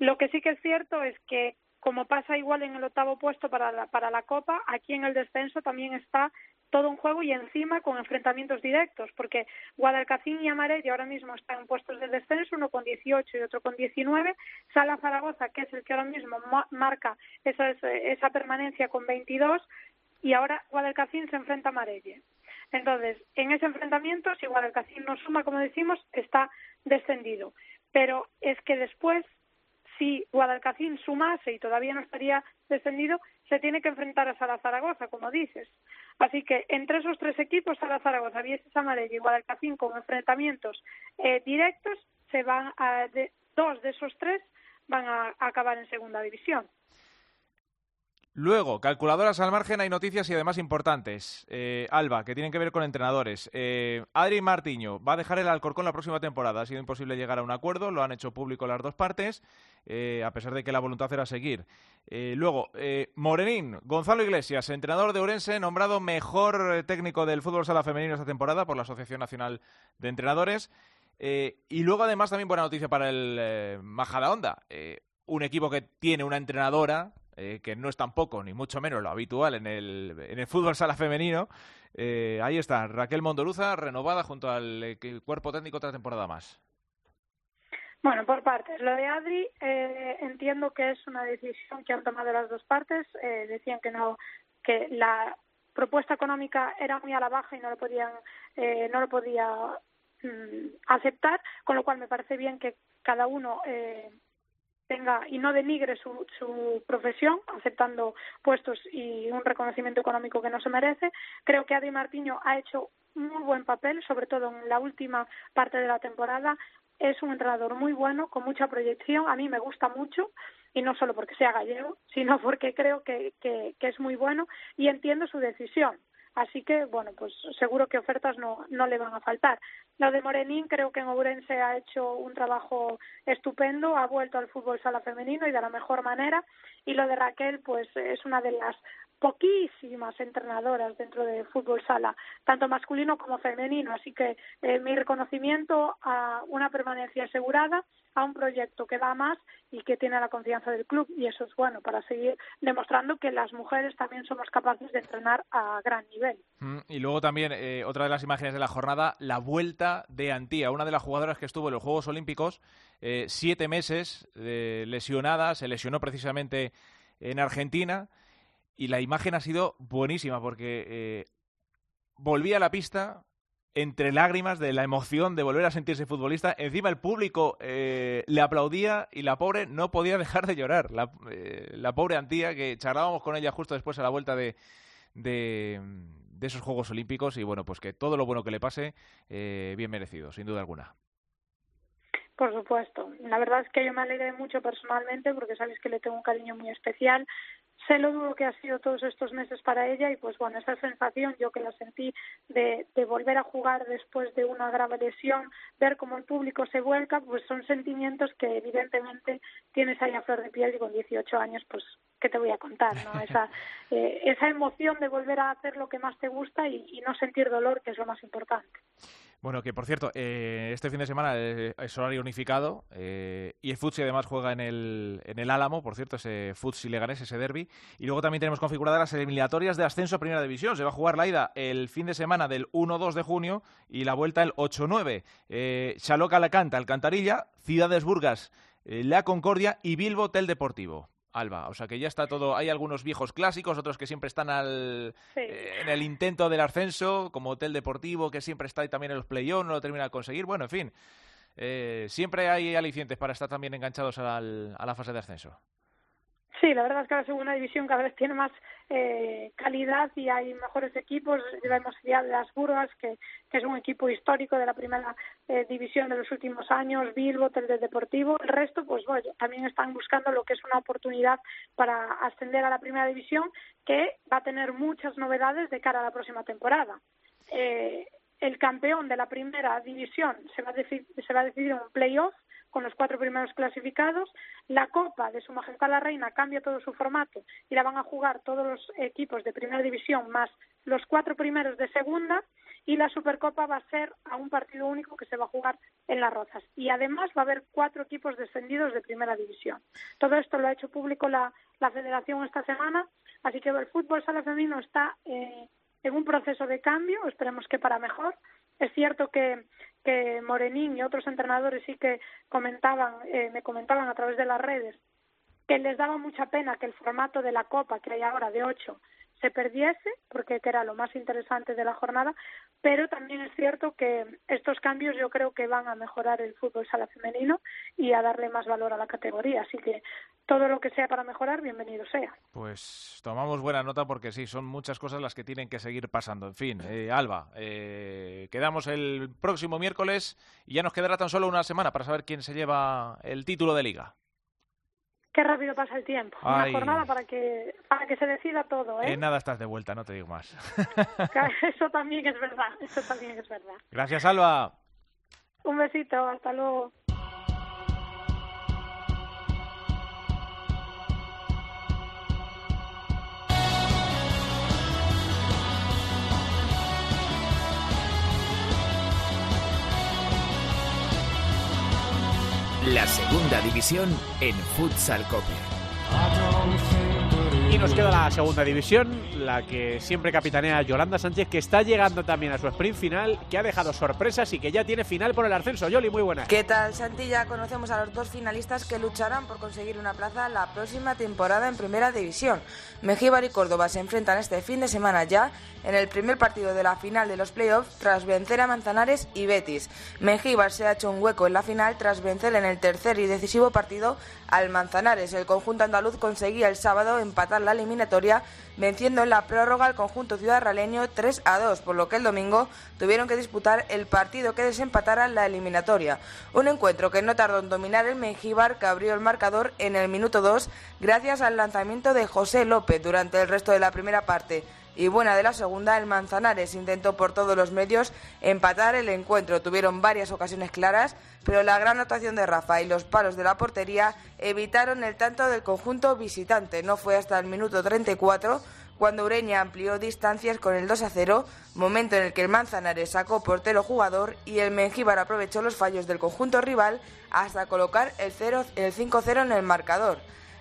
lo que sí que es cierto es que como pasa igual en el octavo puesto para la, para la Copa, aquí en el descenso también está todo un juego y encima con enfrentamientos directos, porque Guadalcacín y Amarello ahora mismo están en puestos de descenso, uno con 18 y otro con 19, Sala Zaragoza, que es el que ahora mismo marca esa, esa permanencia con 22, y ahora Guadalcacín se enfrenta a Amarello. Entonces, en ese enfrentamiento, si Guadalcacín no suma, como decimos, está descendido. Pero es que después si Guadalcacín sumase y todavía no estaría descendido, se tiene que enfrentar a Sala Zaragoza, como dices. Así que entre esos tres equipos, Sala Zaragoza, Vieses Amarello y Guadalcacín con enfrentamientos eh, directos, se van a, dos de esos tres van a acabar en segunda división. Luego, calculadoras al margen, hay noticias y además importantes. Eh, Alba, que tienen que ver con entrenadores. Eh, Adri Martiño va a dejar el Alcorcón la próxima temporada. Ha sido imposible llegar a un acuerdo, lo han hecho público las dos partes, eh, a pesar de que la voluntad era seguir. Eh, luego, Morenín, Gonzalo Iglesias, entrenador de Orense, nombrado mejor técnico del fútbol sala femenino esta temporada por la Asociación Nacional de Entrenadores. y luego, además, también buena noticia para el Majadahonda. un equipo que tiene una entrenadora eh, que no es tampoco, ni mucho menos lo habitual en el, en el fútbol sala femenino. Eh, ahí está, Raquel Mondoruza, renovada junto al eh, cuerpo técnico otra temporada más. Bueno, por partes. Lo de Adri entiendo que es una decisión que han tomado las dos partes. decían que no, que la propuesta económica era muy a la baja y no lo podían, no lo podía mm, aceptar, con lo cual me parece bien que cada uno tenga y no denigre su, su profesión, aceptando puestos y un reconocimiento económico que no se merece. Creo que Adi Martiño ha hecho muy buen papel, sobre todo en la última parte de la temporada. Es un entrenador muy bueno, con mucha proyección. A mí me gusta mucho y no solo porque sea gallego, sino porque creo que, que es muy bueno y entiendo su decisión. Así que, bueno, pues seguro que ofertas no, no le van a faltar. Lo de Morenín creo que en Ourense ha hecho un trabajo estupendo, ha vuelto al fútbol sala femenino y de la mejor manera. Y lo de Raquel, pues es una de las poquísimas entrenadoras dentro de fútbol sala, tanto masculino como femenino. Así que eh, mi reconocimiento a una permanencia asegurada, a un proyecto que da más y que tiene la confianza del club. Y eso es bueno para seguir demostrando que las mujeres también somos capaces de entrenar a gran nivel. Mm, y luego también, eh, otra de las imágenes de la jornada, la vuelta de Antía, una de las jugadoras que estuvo en los Juegos Olímpicos, eh, siete meses lesionada, se lesionó precisamente en Argentina y la imagen ha sido buenísima porque eh, volví a la pista entre lágrimas de la emoción de volver a sentirse futbolista. Encima el público eh, le aplaudía y la pobre no podía (laughs) dejar de llorar. La, eh, la, pobre Antía, que charlábamos con ella justo después a la vuelta de, de, de, esos Juegos Olímpicos. Y bueno, pues que todo lo bueno que le pase, bien merecido, sin duda alguna. Por supuesto. La verdad es que yo me alegré mucho personalmente porque sabéis que le tengo un cariño muy especial sé lo duro que ha sido todos estos meses para ella y pues bueno, esa sensación yo que la sentí de, de volver a jugar después de una grave lesión, ver cómo el público se vuelca, pues son sentimientos que evidentemente tienes ahí a flor de piel y con 18 años pues ¿qué te voy a contar? ¿no? (laughs) Esa, eh, esa emoción de volver a hacer lo que más te gusta y, y no sentir dolor, que es lo más importante. Bueno, que por cierto, eh, este fin de semana es, horario unificado eh, y el Futsi además juega en el, en el Álamo, por cierto, ese Futsi Leganés, ese derby. Y luego también tenemos configuradas las eliminatorias de ascenso a Primera División. Se va a jugar la ida el fin de semana del 1-2 de junio y la vuelta el 8-9. Eh, Chaloca Alacanta, Alcantarilla, Ciudades Burgas, eh, La Concordia y Bilbo Hotel Deportivo. Alba. O sea que ya está todo. Hay algunos viejos clásicos, otros que siempre están al, eh, en el intento del ascenso, como Hotel Deportivo, que siempre está ahí también en los play no lo termina de conseguir. Bueno, en fin. Eh, siempre hay alicientes para estar también enganchados a la fase de ascenso. Sí, la verdad es que la segunda división cada vez tiene más eh, calidad y hay mejores equipos. Llevamos ya las Burgas, que, es un equipo histórico de la primera eh, división de los últimos años, Bilbo, del Deportivo. El resto, pues bueno, también están buscando lo que es una oportunidad para ascender a la primera división, que va a tener muchas novedades de cara a la próxima temporada. Eh, el campeón de la primera división se va a, decidir, se va a decidir en un playoff con los cuatro primeros clasificados. La Copa de Su Majestad la Reina cambia todo su formato y la van a jugar todos los equipos de primera división más los cuatro primeros de segunda y la Supercopa va a ser a un partido único que se va a jugar en Las Rozas. Y además va a haber cuatro equipos descendidos de primera división. Todo esto lo ha hecho público la, la Federación esta semana, así que el fútbol sala femenino está eh, en un proceso de cambio, esperemos que para mejor. Es cierto que, que Morenín y otros entrenadores sí que comentaban, eh, me comentaban a través de las redes que les daba mucha pena que el formato de la Copa que hay ahora de ocho se perdiese, porque era lo más interesante de la jornada, pero también es cierto que estos cambios yo creo que van a mejorar el fútbol sala femenino y a darle más valor a la categoría, así que todo lo que sea para mejorar, bienvenido sea. Pues tomamos buena nota porque sí, son muchas cosas las que tienen que seguir pasando. En fin, eh, Alba, eh, quedamos el próximo miércoles y ya nos quedará tan solo una semana para saber quién se lleva el título de liga. Qué rápido pasa el tiempo. Una jornada para que, para que se decida todo, ¿eh? En nada estás de vuelta, no te digo más. (laughs) (laughs) eso también es verdad, eso también es verdad. Gracias, Alba. Un besito, hasta luego. La segunda división en Futsal Cope. Y nos queda la segunda división, la que siempre capitanea Yolanda Sánchez, que está llegando también a su sprint final, que ha dejado sorpresas y que ya tiene final por el ascenso. Yoli, muy buena. ¿Qué tal, Santi? Ya conocemos a los dos finalistas que lucharán por conseguir una plaza la próxima temporada en Primera División. Mejíbar y Córdoba se enfrentan este fin de semana ya en el primer partido de la final de los playoffs tras vencer a Manzanares y Betis. Mengíbar se ha hecho un hueco en la final tras vencer en el tercer y decisivo partido al Manzanares. El conjunto andaluz conseguía el sábado empatar la eliminatoria venciendo en la prórroga al conjunto ciudadraleño 3 a 2, por lo que el domingo tuvieron que disputar el partido que desempatara la eliminatoria. Un encuentro que no tardó en dominar el Mengíbar, que abrió el marcador en el minuto 2 gracias al lanzamiento de José López durante el resto de la primera parte y buena de la segunda, el Manzanares intentó por todos los medios empatar el encuentro. Tuvieron varias ocasiones claras, pero la gran actuación de Rafa y los palos de la portería evitaron el tanto del conjunto visitante. No fue hasta el minuto 34 cuando Ureña amplió distancias con el 2 a 0, momento en el que el Manzanares sacó portero jugador y el Mengíbar aprovechó los fallos del conjunto rival hasta colocar el, el 5-0 en el marcador.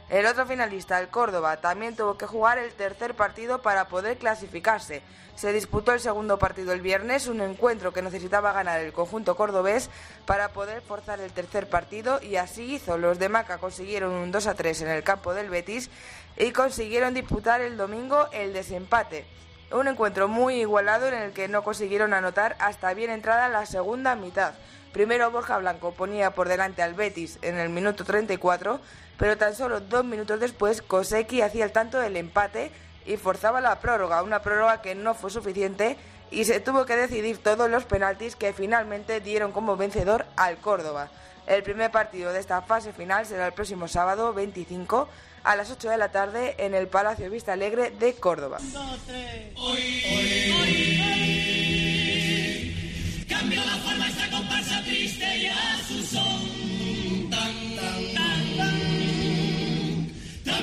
El otro finalista, el Córdoba, también tuvo que jugar el tercer partido para poder clasificarse. Se disputó el segundo partido el viernes, un encuentro que necesitaba ganar el conjunto cordobés para poder forzar el tercer partido y así hizo. Los de Maca consiguieron un 2 a 3 en el campo del Betis y consiguieron disputar el domingo el desempate. Un encuentro muy igualado en el que no consiguieron anotar hasta bien entrada la segunda mitad. Primero Borja Blanco ponía por delante al Betis en el minuto 34, pero tan solo dos minutos después Koseki hacía el tanto del empate y forzaba la prórroga, una prórroga que no fue suficiente y se tuvo que decidir todos los penaltis que finalmente dieron como vencedor al Córdoba. El primer partido de esta fase final será el próximo sábado 25 a las 8 de la tarde en el Palacio Vista Alegre de Córdoba.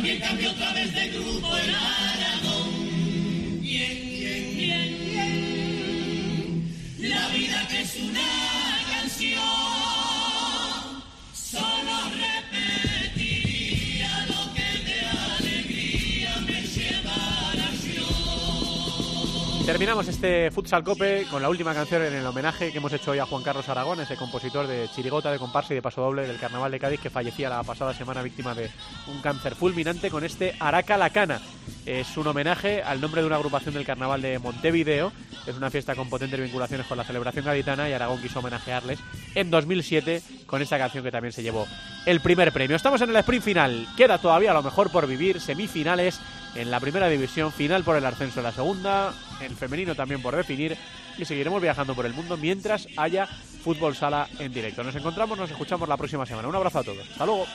También cambió otra vez de grupo el Terminamos este Futsal Cope con la última canción en el homenaje que hemos hecho hoy a Juan Carlos Aragón, ese compositor de chirigota, de comparsa y de paso doble del Carnaval de Cádiz que fallecía la pasada semana víctima de un cáncer fulminante con este Araca la Cana. Es un homenaje al nombre de una agrupación del Carnaval de Montevideo. Es una fiesta con potentes vinculaciones con la celebración gaditana y Aragón quiso homenajearles en 2007 con esta canción que también se llevó el primer premio. Estamos en el sprint final. Queda todavía a lo mejor por vivir semifinales en la primera división, final por el ascenso en la segunda, el femenino también por definir y seguiremos viajando por el mundo mientras haya fútbol sala en directo. Nos encontramos, nos escuchamos la próxima semana. Un abrazo a todos. Hasta luego.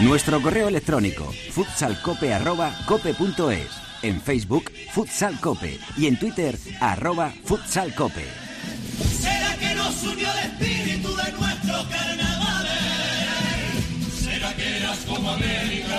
Nuestro correo electrónico futsalcope.cope.es. En Facebook, Futsalcope. Y en Twitter, arroba futsalcope. ¿Será que nos unió el espíritu de nuestro carnaval? ¿Será que eras como América